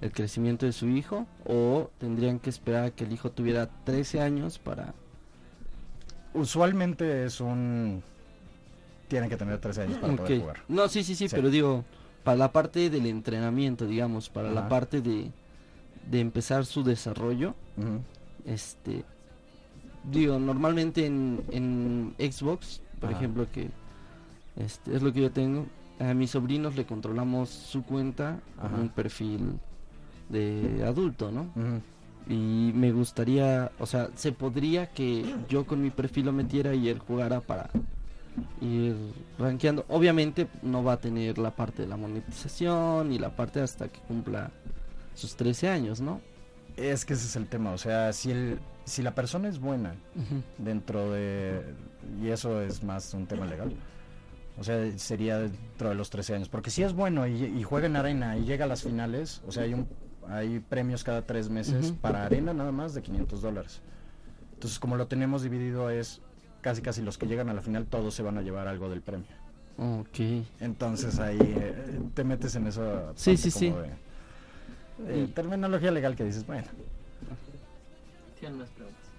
el crecimiento de su hijo o tendrían que esperar a que el hijo tuviera 13 años para... Usualmente es un tienen que tener 13 años para poder jugar. No, sí, sí, sí, Sí. pero digo, para la parte del entrenamiento, digamos, para la parte de, de empezar su desarrollo, este digo normalmente en, en Xbox por Ajá. ejemplo que este es lo que yo tengo a mis sobrinos le controlamos su cuenta con un perfil de adulto no y me gustaría o sea se podría que yo con mi perfil lo metiera y él jugara para ir rankeando. Obviamente no va a tener la parte de la monetización y la parte hasta que cumpla sus 13 años no Es que ese es el tema, o sea, si el si la persona es buena dentro de y eso es más un tema legal. O sea, sería dentro de los 13 años, porque si es bueno y, y juega en arena y llega a las finales, o sea, hay un hay premios cada tres meses para arena nada más de 500 dólares. Entonces, como lo tenemos dividido es casi casi los que llegan a la final todos se van a llevar algo del premio. Ok. Entonces ahí eh, te metes en eso. Sí, sí, sí. terminología legal que dices, bueno.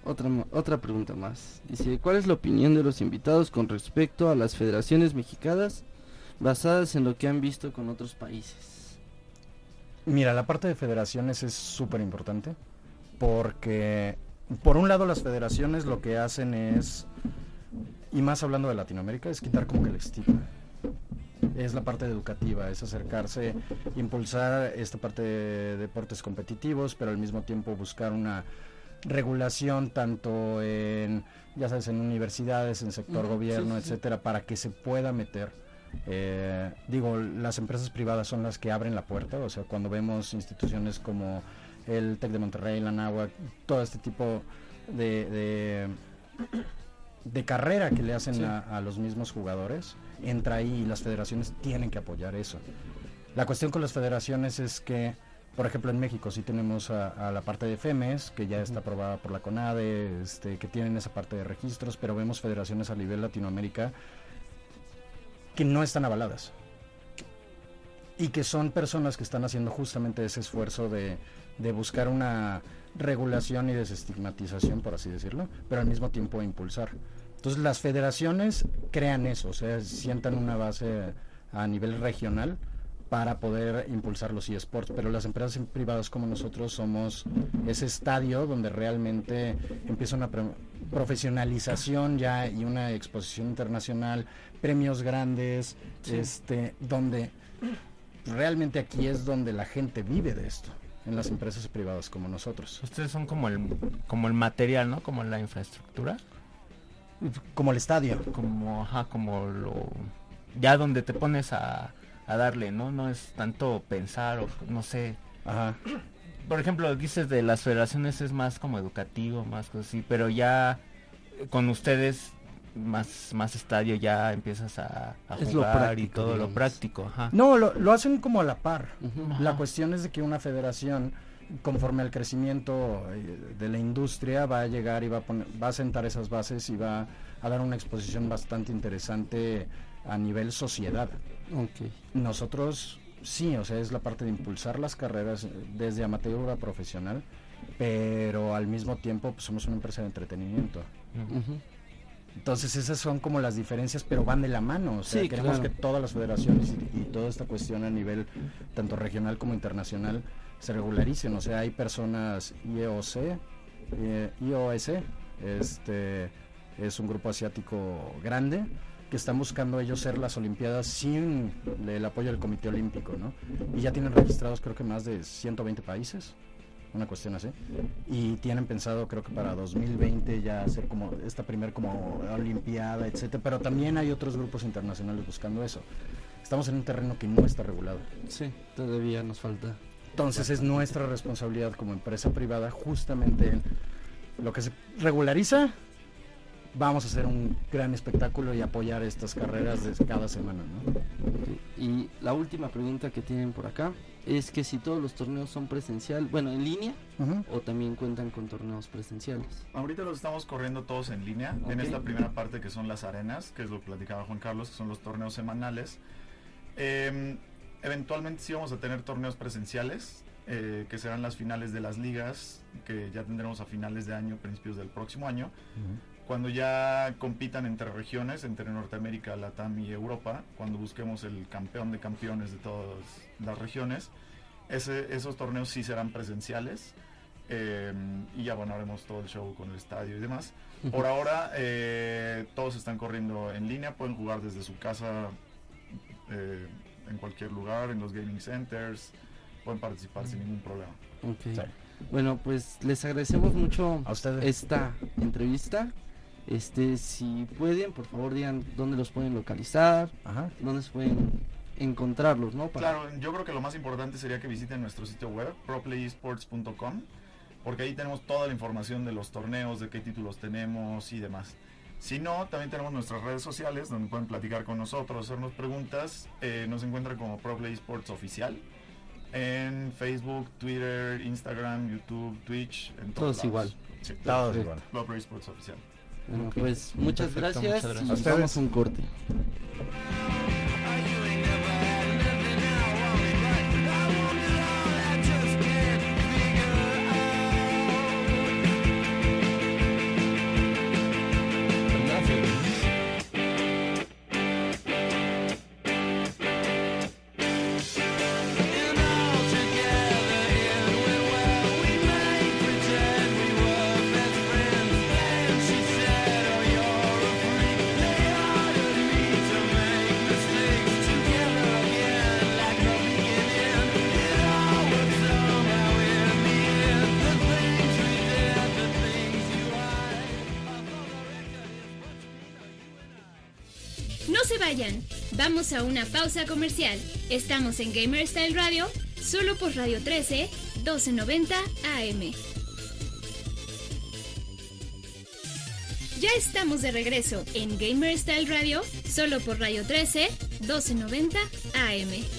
Otra, ma- otra pregunta más. Dice, ¿cuál es la opinión de los invitados con respecto a las federaciones mexicanas basadas en lo que han visto con otros países? Mira, la parte de federaciones es súper importante porque, por un lado, las federaciones lo que hacen es, y más hablando de Latinoamérica, es quitar como que el estigma. Es la parte educativa, es acercarse, impulsar esta parte de deportes competitivos, pero al mismo tiempo buscar una regulación tanto en, ya sabes, en universidades, en sector gobierno, sí, sí. etcétera, para que se pueda meter. Eh, digo, las empresas privadas son las que abren la puerta, o sea, cuando vemos instituciones como el TEC de Monterrey, la todo este tipo de, de, de carrera que le hacen Sí. a, a los mismos jugadores, entra ahí y las federaciones tienen que apoyar eso. La cuestión con las federaciones es que, por ejemplo, en México sí tenemos a, a la parte de FEMES, que ya está aprobada por la CONADE, este, que tienen esa parte de registros, pero vemos federaciones a nivel Latinoamérica que no están avaladas. Y que son personas que están haciendo justamente ese esfuerzo de, de buscar una regulación y desestigmatización, por así decirlo, pero al mismo tiempo impulsar. Entonces las federaciones crean eso, o sea, sientan una base a nivel regional para poder impulsar los eSports, pero las empresas privadas como nosotros somos ese estadio donde realmente empieza una pro- profesionalización ya y una exposición internacional, premios grandes, este, donde realmente aquí es donde la gente vive de esto, en las empresas privadas como nosotros. Ustedes son como el, como el material, ¿no? Como la infraestructura. Como el estadio. Como, ajá, como lo... Ya donde te pones a, a darle, ¿no? No es tanto pensar o no sé. Ajá. Por ejemplo, dices de las federaciones es más como educativo, más cosas así, pero ya con ustedes más más estadio ya empiezas a, a Es lo jugar y práctico, todo lo práctico, ajá. No, lo, lo hacen como a la par. La cuestión es de que una federación, conforme al crecimiento eh, de la industria, va a llegar y va a, poner, va a sentar esas bases y va a dar una exposición bastante interesante a nivel sociedad. Ok. Nosotros sí, o sea, es la parte de impulsar las carreras eh, desde amateur a profesional, pero al mismo tiempo pues, somos una empresa de entretenimiento. Entonces esas son como las diferencias, pero van de la mano. O sea, Sí, queremos claro. que todas las federaciones y, y toda esta cuestión a nivel tanto regional como internacional se regularicen. O sea, hay personas IEOC, eh, IOS, este es un grupo asiático grande que están buscando ellos ser las Olimpiadas sin el apoyo del Comité Olímpico, ¿no? Y ya tienen registrados creo que más de 120 países, una cuestión así. Y tienen pensado creo que para 2020 ya hacer como esta primer como Olimpiada, etcétera. Pero también hay otros grupos internacionales buscando eso. Estamos en un terreno que no está regulado. Sí, todavía nos falta. Entonces es nuestra responsabilidad como empresa privada justamente en lo que se regulariza. Vamos a hacer un gran espectáculo y apoyar estas carreras de cada semana, ¿no? Y la última pregunta que tienen por acá es que si todos los torneos son presencial, bueno, en línea Ujú. o también cuentan con torneos presenciales. Ahorita los estamos corriendo todos en línea, en esta primera parte que son las arenas, que es lo que platicaba Juan Carlos, que son los torneos semanales. Eh, eventualmente sí vamos a tener torneos presenciales, eh, que serán las finales de las ligas, que ya tendremos a finales de año, principios del próximo año. Cuando ya compitan entre regiones, entre Norteamérica, Latam y Europa, cuando busquemos el campeón de campeones de todas las regiones, ese- esos torneos sí serán presenciales. eh, y ya bueno, haremos todo el show con el estadio y demás. Por ahora, eh, todos están corriendo en línea, pueden jugar desde su casa eh, en cualquier lugar, en los gaming centers, pueden participar sin ningún problema. Sí. Bueno, pues les agradecemos mucho A ustedes. esta entrevista. Este, si pueden, por favor digan dónde los pueden localizar, Ajá. dónde se pueden encontrarlos, ¿no? Para- Claro, yo creo que lo más importante sería que visiten nuestro sitio web, proplayesports.com, porque ahí tenemos toda la información de los torneos, de qué títulos tenemos y demás. Si no, también tenemos nuestras redes sociales donde pueden platicar con nosotros, hacernos preguntas. Eh, nos encuentran como ProPlay Sports Oficial en Facebook, Twitter, Instagram, YouTube, Twitch, en Todos todos, lados. igual. Sí, Todos Perfecto. igual. ProPlay Sports Oficial. Bueno, pues muchas Perfecto, gracias. muchas gracias. y vamos a un corte. Vamos a una pausa comercial. Estamos en Gamer Style Radio, solo por Radio 13, 1290 AM. Ya estamos de regreso en Gamer Style Radio, solo por Radio 13, 1290 AM.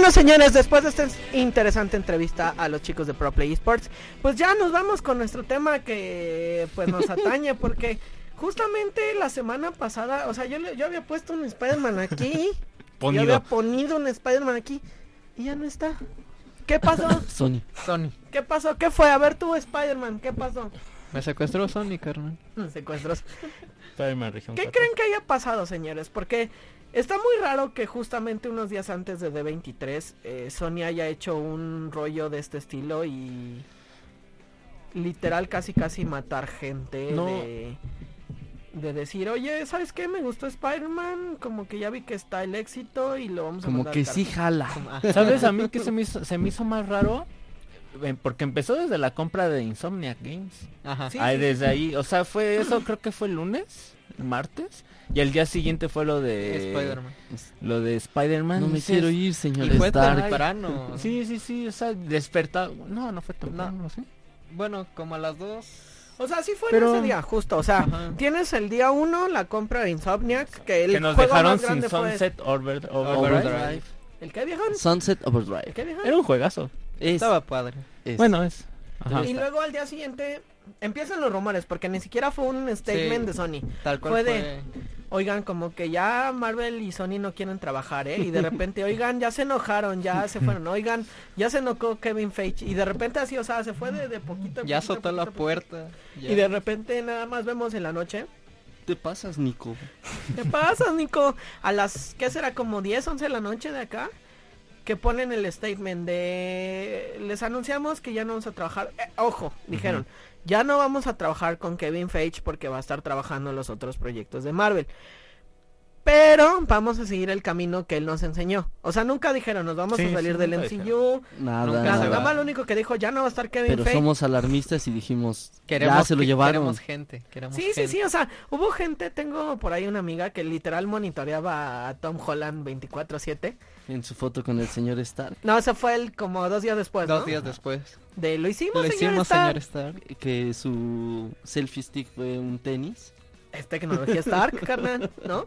Bueno, señores, después de esta interesante entrevista a los chicos de Pro Play Esports, pues ya nos vamos con nuestro tema que pues nos atañe porque justamente la semana pasada, o sea, yo, le- yo había puesto un Spider-Man aquí, yo Ponido. había ponido un Spider-Man aquí y ya no está. ¿Qué pasó? Sony. Sony. ¿Qué pasó? ¿Qué fue? A ver tú, Spider-Man, ¿qué pasó? Me secuestró Sony, carnal. Secuestros. Spider-Man Región ¿Qué 4. creen que haya pasado, señores? Porque está muy raro que justamente unos días antes de D23 eh, Sony haya hecho un rollo de este estilo y literal casi casi matar gente No. de, de decir, oye, ¿sabes qué? Me gustó Spider-Man, como que ya vi que está el éxito y lo vamos a Como mandar que sí carajo". jala. ¿Sabes a mí que se me hizo, se me hizo más raro? Eh, Porque empezó desde la compra de Insomniac Games. Ajá. Sí, Ay, sí, desde ahí, o sea, fue eso, creo que fue el lunes, martes. Y el día siguiente fue lo de Spider-Man. lo de Spider-Man. No me Dices, quiero ir, señor Y fue Stark. temprano. Sí, sí, sí, o sea, despertado. No, no fue temprano, ¿sí? Bueno, como a las dos. O sea, sí fue Pero- en ese día, justo. O sea, Ajá. tienes el día 1 la compra de Insomniac, que el que nos juego dejaron más sin fue... Sunset Over- Over- Overdrive. Overdrive. ¿El qué viejón? Sunset ¿El Overdrive. qué viejón? Era un juegazo. Es, Estaba padre. es. Bueno, es. Ajá. Y luego al día siguiente empiezan los rumores, porque ni siquiera fue un statement Sí. de Sony. Tal cual Fue fue. de- Oigan, como que ya Marvel y Sony no quieren trabajar, ¿eh? Y de repente, oigan, ya se enojaron, ya se fueron, oigan, ya se enojó Kevin Feige. Y de repente así, o sea, se fue de, de poquito. Ya poquito, azotó la puerta. Y de repente nada más vemos en la noche. te pasas, Nico? ¿Qué pasa, Nico? A las, ¿qué será? Como 10, 11 de la noche de acá. Que ponen el statement de... Les anunciamos que ya no vamos a trabajar. eh, ojo, dijeron. Ya no vamos a trabajar con Kevin Feige porque va a estar trabajando en los otros proyectos de Marvel. Pero vamos a seguir el camino que él nos enseñó. O sea, nunca dijeron, nos vamos Sí, a salir sí, del nunca MCU. Nada, Nada, se nada va. más lo único que dijo, ya no va a estar Kevin Pero Feige. somos alarmistas y dijimos, Queremos, ya se lo que- llevaron. Queremos gente. Queremos Sí, sí, gente. sí, o sea, hubo gente, tengo por ahí una amiga que literal monitoreaba a Tom Holland 24/7. En su foto con el señor Stark. No, ese fue el como dos días después, Dos ¿no? días después. De lo hicimos, Lo señor hicimos, Stark. señor Stark. Que su selfie stick fue un tenis. Es tecnología Stark, carnal, ¿no?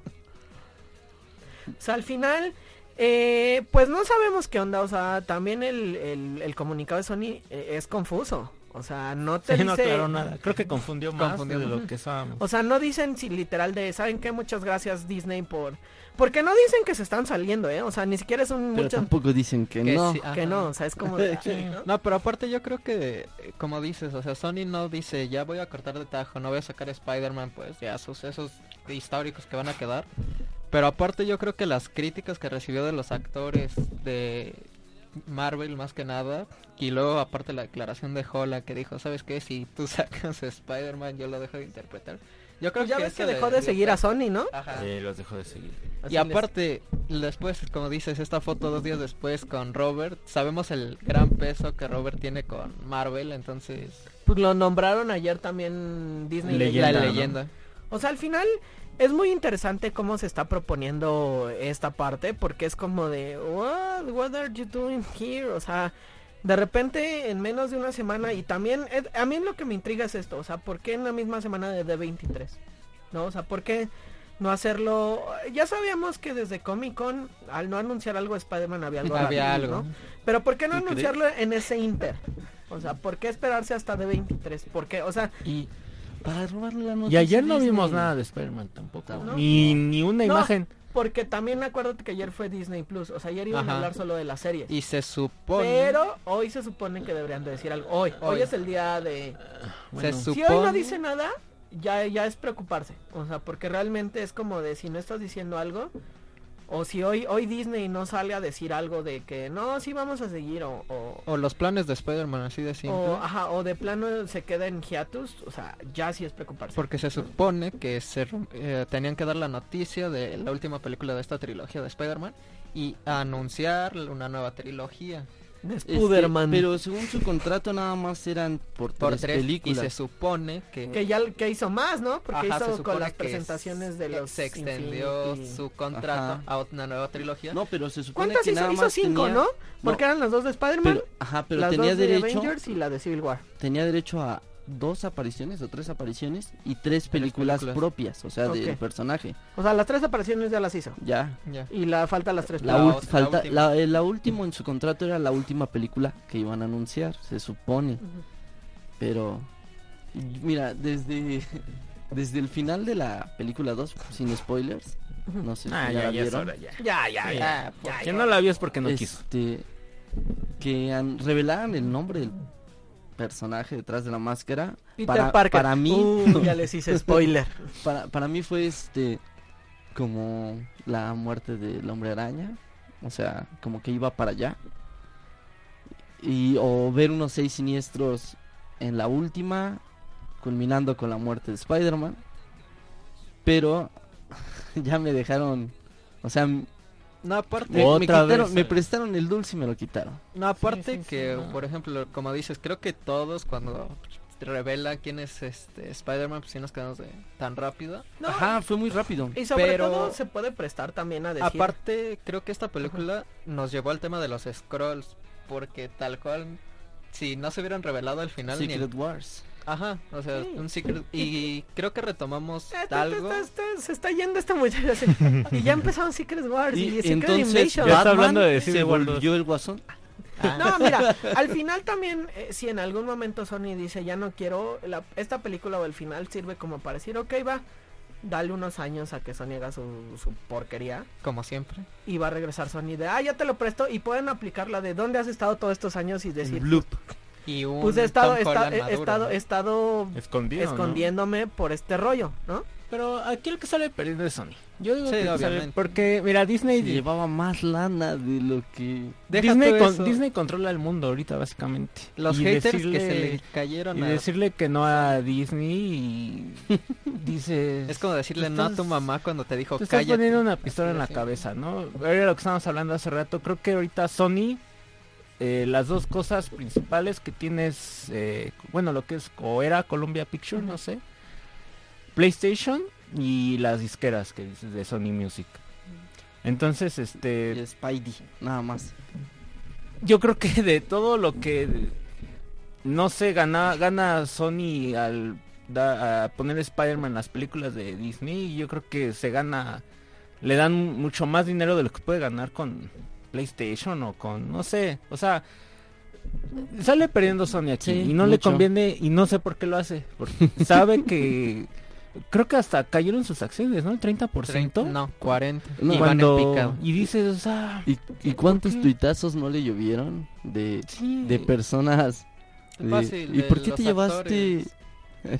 O sea, al final, eh, pues no sabemos qué onda, o sea, también el, el, el comunicado de Sony eh, es confuso. O sea, no te Sí, dice... no aclaró nada. Creo que confundió más Confundió de más. lo que estábamos. O sea, no dicen si literal de, ¿saben qué? Muchas gracias Disney por... Porque no dicen que se están saliendo, ¿eh? O sea, ni siquiera es un Pero mucho... tampoco dicen que, Que no. sí, Que no, o sea, es como de... Sí. ¿no? No, pero aparte yo creo que, como dices, o sea, Sony no dice, ya voy a cortar de tajo, no voy a sacar Spider-Man, pues ya sucesos históricos que van a quedar. Pero aparte yo creo que las críticas que recibió de los actores de Marvel más que nada, y luego aparte la declaración de Hola que dijo, ¿sabes qué? Si tú sacas Spider-Man yo lo dejo de interpretar. Yo creo Pues ya que ves que dejó de seguir a. Sony, ¿no? Ajá. Eh, los dejó de seguir. Así Y les- aparte, después, como dices, esta foto dos días después con Robert, sabemos el gran peso que Robert tiene con Marvel, entonces... Pues lo nombraron ayer también Disney Leyenda, la ¿no? leyenda. O sea, al final es muy interesante cómo se está proponiendo esta parte, porque es como de, what, what are you doing here? O sea, de repente en menos de una semana y también, a mí lo que me intriga es esto, o sea, ¿por qué en la misma semana de D23? ¿No? O sea, ¿por qué no hacerlo? Ya sabíamos que desde Comic Con, al no anunciar algo de Spider-Man había algo Había algo. ¿no? Pero ¿por qué no ¿Tú anunciarlo en ese Inter? O sea, ¿por qué esperarse hasta D23? ¿Por qué? O sea, Y, Para robarle la y noticia ayer a no vimos nada de Spider-Man tampoco. ¿No? Ni, ni una No. imagen. Porque también acuérdate que ayer fue Disney Plus. O sea, ayer iban a hablar solo de las series. Y se supone... Pero hoy se supone que deberían de decir algo. Hoy, hoy, Hoy. es el día de... Bueno, se Si hoy no dice nada, ya, ya es preocuparse. O sea, porque realmente es como de si no estás diciendo algo. O si hoy, hoy Disney no sale a decir algo de que no, sí vamos a seguir. O, o, O los planes de Spider-Man así de simple. o, ajá, o de plano se queda en hiatus. O sea, ya sí es preocuparse. Porque se supone que se eh, tenían que dar la noticia de la última película de esta trilogía de Spider-Man y anunciar una nueva trilogía. Este, Spider-Man. pero según su contrato nada más eran por, Por tres, tres, y películas. se supone que, Que ya que hizo más, ¿no? Porque Ajá, hizo con las presentaciones de los se extendió Infinity- su contrato Ajá. a una nueva trilogía. No, pero se supone ¿Cuántas que hizo? nada Hizo cinco, tenía- ¿no? Porque eran las dos de Spider-Man, Pero, ajá, pero las tenía dos de derecho, Avengers y la de Civil War. tenía derecho a dos apariciones o tres apariciones y tres películas, películas. propias, o sea, del personaje. O sea, las tres apariciones ya las hizo. Ya. Ya. Y la falta las tres La, La ult- ot- la falta, última. la, eh, la última en su contrato era la última película que iban a anunciar, se supone. Pero, mira, desde, desde el final de la película 2, sin spoilers, no sé si Ah, ya, ya, la vieron, hora, ya. Ya, ya, Sí. ya. Ya, ya, no la vio es porque no quiso. este, que revelaran el nombre del personaje detrás de la máscara. Peter para, Parker. para mí, Uh, ya les hice spoiler. para, para mí fue este como la muerte del hombre araña o sea como que iba para allá y o ver unos seis siniestros en la última culminando con la muerte de Spider-Man pero ya me dejaron o sea No, aparte, me Otra quitaron- vez, me prestaron el dulce y me lo quitaron no, aparte Sí, sí, que, sí, no. por ejemplo, como dices, creo que todos cuando revela quién es este Spider-Man, pues sí nos quedamos de tan rápido. No, ajá fue muy rápido Y sobre Pero- todo se puede prestar también a decir. Aparte, creo que esta película nos llevó al tema de los scrolls, porque tal cual, si no se hubieran revelado al final ni el- Secret Wars Ajá, o sea, Sí. un secret... Y creo que retomamos Eh, te- te- algo... te- te- se está yendo esta muchacha. así. y ya empezaron Secret Wars y, y Secret entonces Invasion. Ya está hablando de se Civil War dos. volvió el guasón No, mira, al final también, eh, si en algún momento Sony dice ya no quiero, la- esta película o el final sirve como para decir, ok, va, dale unos años a que Sony haga su, su porquería Como siempre. y va a regresar Sony de, ah, ya te lo presto y pueden aplicar la de dónde has estado todos estos años y decir, Bloop. Y un pues he estado, he esta- Holland he estado, he estado Escondido, ¿no? escondiéndome por este rollo, ¿no? Pero aquí el que sale perdiendo es Sony. Yo digo Sí, que sale porque, mira, Disney... llevaba más lana de lo que Deja Disney, con-. Disney controla el mundo ahorita, básicamente. Los Y haters decirle- que se le cayeron Y a... decirle que no a Disney y dices... Es como decirle no a tu mamá cuando te dijo Te estás cállate. poniendo una pistola en la cabeza, ¿no? Era lo que estábamos hablando hace rato. Creo que ahorita Sony, eh, las dos cosas principales que tienes, eh, bueno, lo que es o era Columbia Picture, no sé, PlayStation y las disqueras que dices de Sony Music. Entonces, y este, Spidey, nada más. yo creo que de todo lo que no sé gana gana Sony al da- a poner Spider-Man en las películas de Disney, yo creo que se gana le dan mucho más dinero de lo que puede ganar con PlayStation o con no sé, o sea, sale perdiendo Sony aquí Sí, y no le conviene y no sé por qué lo hace, porque sabe que creo que hasta cayeron sus acciones, ¿no? El 30%. Treinta- No, 40. No, y van en cuando picado. y dices, o sea, ¿Y, y ¿Por cuántos tuitazos no le llovieron de, sí. de personas? de, Fácil, ¿Y de por qué te llevaste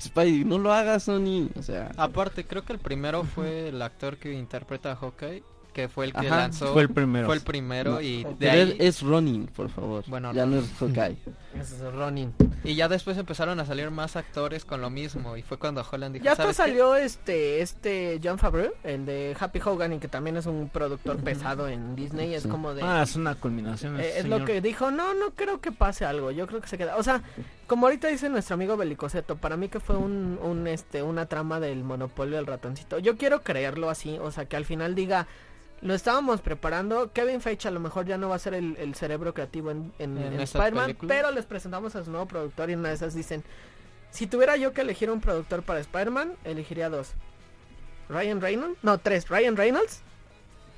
Spidey? No lo hagas, Sony. O sea, Aparte, creo que el primero fue el actor que interpreta a Hawkeye, que fue el que Ajá, lanzó... fue el primero. fue el primero No, y de pero ahí... es, Ronin, por favor. Bueno, ya no es Hawkeye. Es Ronin. Y ya después empezaron a salir más actores con lo mismo. Y fue cuando Holland dijo, Ya hasta "¿Sabes qué? salió este este John Favreau, el de Happy Hogan y que también es un productor pesado en Disney, es como de Ah, es una culminación. eh, es lo que dijo, no, no creo que pase algo, yo creo que se queda, o sea, como ahorita dice nuestro amigo Belicoseto, para mí que fue un, un este una trama del monopolio del ratoncito. Yo quiero creerlo así, o sea, que al final diga lo estábamos preparando. Kevin Feige a lo mejor ya no va a ser el, el cerebro creativo en, en- En en esas Spider-Man, pero les presentamos a su nuevo productor y una de esas dicen, si tuviera yo que elegir un productor para Spider-Man, elegiría dos. Ryan Reynolds, no, tres, Ryan Reynolds.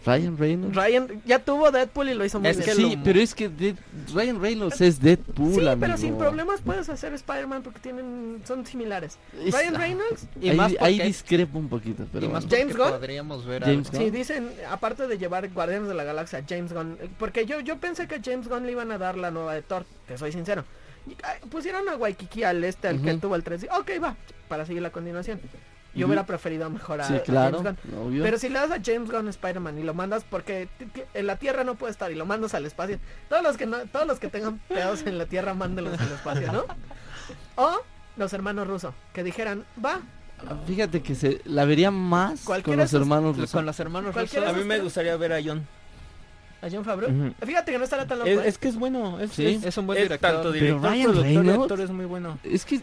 Ryan Reynolds. Ryan ya tuvo Deadpool y lo hizo muy Es bien. que sí, lo- pero es que de- Ryan Reynolds es Deadpool, Sí, pero amigo. sin problemas puedes hacer Spider-Man porque tienen son similares. Es- Ryan Reynolds, Y ahí, más ahí porque- discrepo un poquito, pero y más bueno. James Gunn. podríamos ver James algo. Gunn. sí dicen, aparte de llevar Guardianes de la Galaxia, James Gunn, porque yo yo pensé que James Gunn le iban a dar la nueva de Thor, te soy sincero. Y, ay, pusieron a Waikiki al este, al que Ujú. tuvo el 3. Ok, va, para seguir la continuación. Yo hubiera preferido mejor a, Sí, a claro, James Gunn. obvio. Pero si le das a James Gunn Spider-Man y lo mandas porque en la Tierra no puede estar y lo mandas al espacio, todos los que no, todos los que tengan pedos en la Tierra mándelos al espacio, ¿no? O los hermanos rusos que dijeran, va, Fíjate que se la vería más con los esos- hermanos. Con los hermanos rusos. A mí me gustaría ver a John. A John Favreau. Fíjate que no estará tan loco. Es, ¿eh? es que es bueno. Es, Sí, es, es un buen es director. Tanto Pero director, Ryan productor y Reynolds- actor es muy bueno. Es que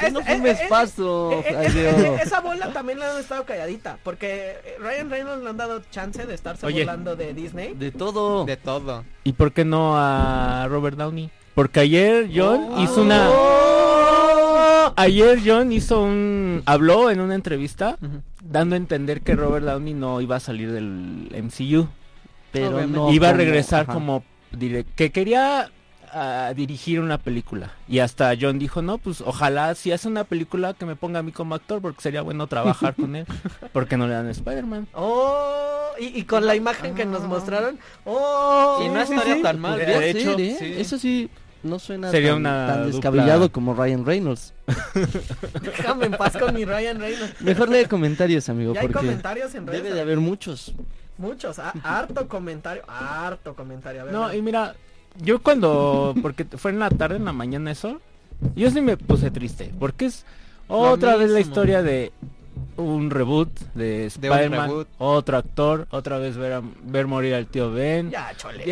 Es- no es- fumes es- pasto, Eh, eh, eh, esa bola también le han estado calladita. Porque Ryan Reynolds le han dado chance de estarse Oye. burlando de Disney. De todo. De todo. ¿Y por qué no a Robert Downey? Porque ayer John Oh. hizo una... Ayer John hizo un... Habló en una entrevista dando a entender que Robert Downey no iba a salir del MCU. Pero no iba a regresar como... Que quería ah, dirigir una película. Y hasta John dijo, no, pues ojalá si hace una película que me ponga a mí como actor porque sería bueno trabajar con él. Porque no le dan Spider-Man. Oh, y, y con la imagen que nos mostraron. Oh, Y no estaría tan mal. De Podría hecho, ser, ¿eh? sí. Eso sí, no suena Sería tan, una tan dupla- descabellado como Ryan Reynolds. déjame en paz con mi Ryan Reynolds. Mejor lee comentarios, amigo, Ya hay porque comentarios en redes. debe de haber muchos. Muchos, ah, harto comentario, harto comentario. A ver, No, y mira, yo cuando, porque fue en la tarde, en la mañana eso, yo sí me puse triste, porque es otra vez la historia de un reboot de Spider-Man, otro actor, otra vez ver, a- ver morir al tío Ben, ya, Ya, chole.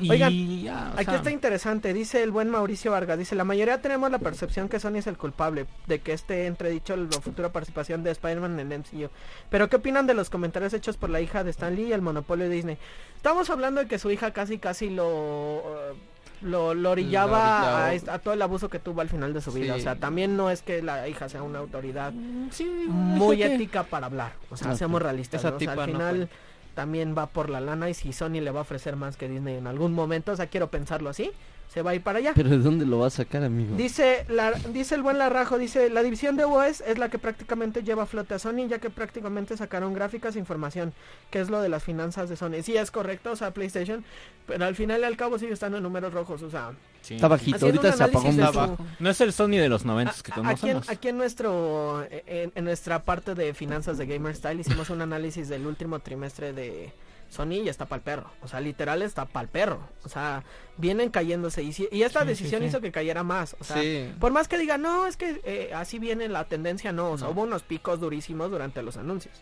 y Oigan, ya, Aquí sea, está interesante, dice el buen Mauricio Vargas, dice, la mayoría tenemos la percepción que Sony es el culpable de que esté entredicho la futura participación de Spider-Man en el MCU. Pero ¿qué opinan de los comentarios hechos por la hija de Stan Lee y el monopolio de Disney? Estamos hablando de que su hija casi casi lo... eh, Lo, lo orillaba a, todo el abuso que tuvo al final de su vida. Sí. O sea, también no es que la hija sea una autoridad sí, muy que- ética para hablar. O sea, seamos realistas. Esa ¿no? O sea, al no final también va por la lana y si Sony le va a ofrecer más que Disney en algún momento, o sea, quiero pensarlo así, se va a ir para allá. Pero ¿de dónde lo va a sacar, amigo? Dice, la, dice el buen Larrajo, dice, la división de OS es la que prácticamente lleva a flote a Sony, ya que prácticamente sacaron gráficas e información, que es lo de las finanzas de Sony. Sí, es correcto, o sea, PlayStation, pero al final y al cabo sigue estando en números rojos, o sea, sí. Está bajito, ahorita se apagó mucho. su- No es el Sony de los 90 que a- aquí, en, conocemos. aquí en nuestro en, en nuestra parte de finanzas de Gamer Style hicimos un análisis del último trimestre de Sony y está pa'l perro. O sea, literal está pa'l perro. O sea, vienen cayéndose. Y, si- y esta Sí, decisión sí. hizo que cayera más. O sea, por más que digan, no, es que eh, así viene la tendencia, no. O sea, No. hubo unos picos durísimos durante los anuncios.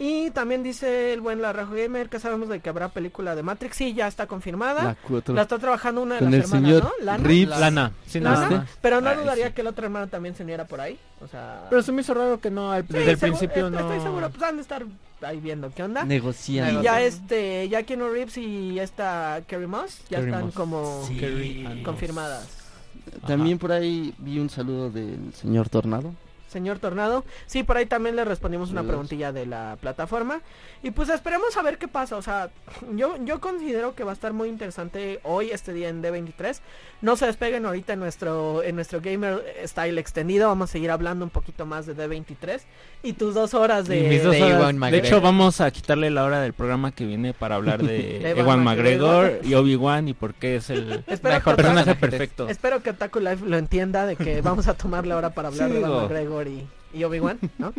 Y también dice el buen Larrajo Gamer que sabemos de que habrá película de Matrix. Sí, ya está confirmada. La La, está trabajando una de Con las el hermanas, señor ¿no? Lana. Reeves. Lana, sí, pero no Ay, dudaría sí. que el otro hermano también se uniera por ahí. O sea, Pero se me hizo raro que no, al- Sí, desde el seguro- principio no... Estoy seguro, pues han de estar ahí viendo qué onda. Negociando. Y ya este, ya Keanu Reeves y esta Kerry Moss ya Carrie están Moss. como Sí. Confirmadas. También por ahí vi un saludo del señor Tornado. Señor Tornado, sí, por ahí también le respondimos una preguntilla de la plataforma. Y pues esperemos a ver qué pasa. O sea, yo, yo considero que va a estar muy interesante hoy, este día en D23. No se despeguen ahorita en nuestro, en nuestro Gamer Style extendido. Vamos a seguir hablando un poquito más de D23. Y tus dos horas de... Mis dos de horas- Ewan de McGregor. hecho, vamos a quitarle la hora del programa que viene para hablar de Ewan Ewan McGregor. McGregor y Obi-Wan y por qué es el Mejor personaje perfecto. Espero que Otaku Life lo entienda de que vamos a tomar la hora para hablar Sí, de Evan digo. Y, y Obi-Wan, ¿no?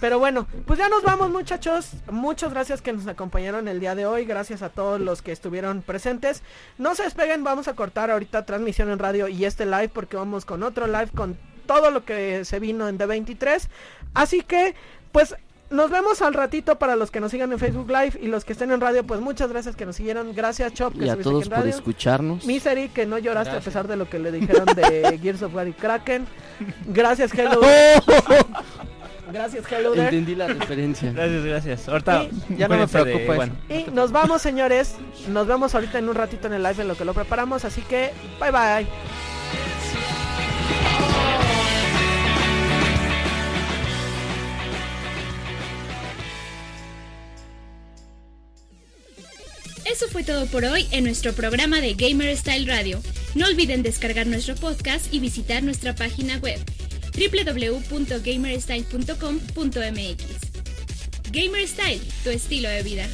Pero bueno, pues ya nos vamos muchachos. Muchas gracias que nos acompañaron el día de hoy. Gracias a todos los que estuvieron presentes. No se despeguen, vamos a cortar ahorita transmisión en radio y este live porque vamos con otro live con todo lo que se vino en D23. Así que, pues... Nos vemos al ratito para los que nos sigan en Facebook Live y los que estén en radio, pues muchas gracias que nos siguieron. Gracias Chop que Y a todos por radio. escucharnos. Misery, que no lloraste Gracias. a pesar de lo que le dijeron de Gears of War y Kraken. Gracias, Hello. Gracias, Hello there. Entendí la referencia. Gracias, gracias. Ahorita Ya no me de preocupa. Y nos vamos, señores. Nos vemos ahorita en un ratito en el live en lo que lo preparamos. Así que, bye bye. Eso fue todo por hoy en nuestro programa de Gamer Style Radio. No olviden descargar nuestro podcast y visitar nuestra página web www.gamerstyle.com.mx. Gamer Style, tu estilo de vida.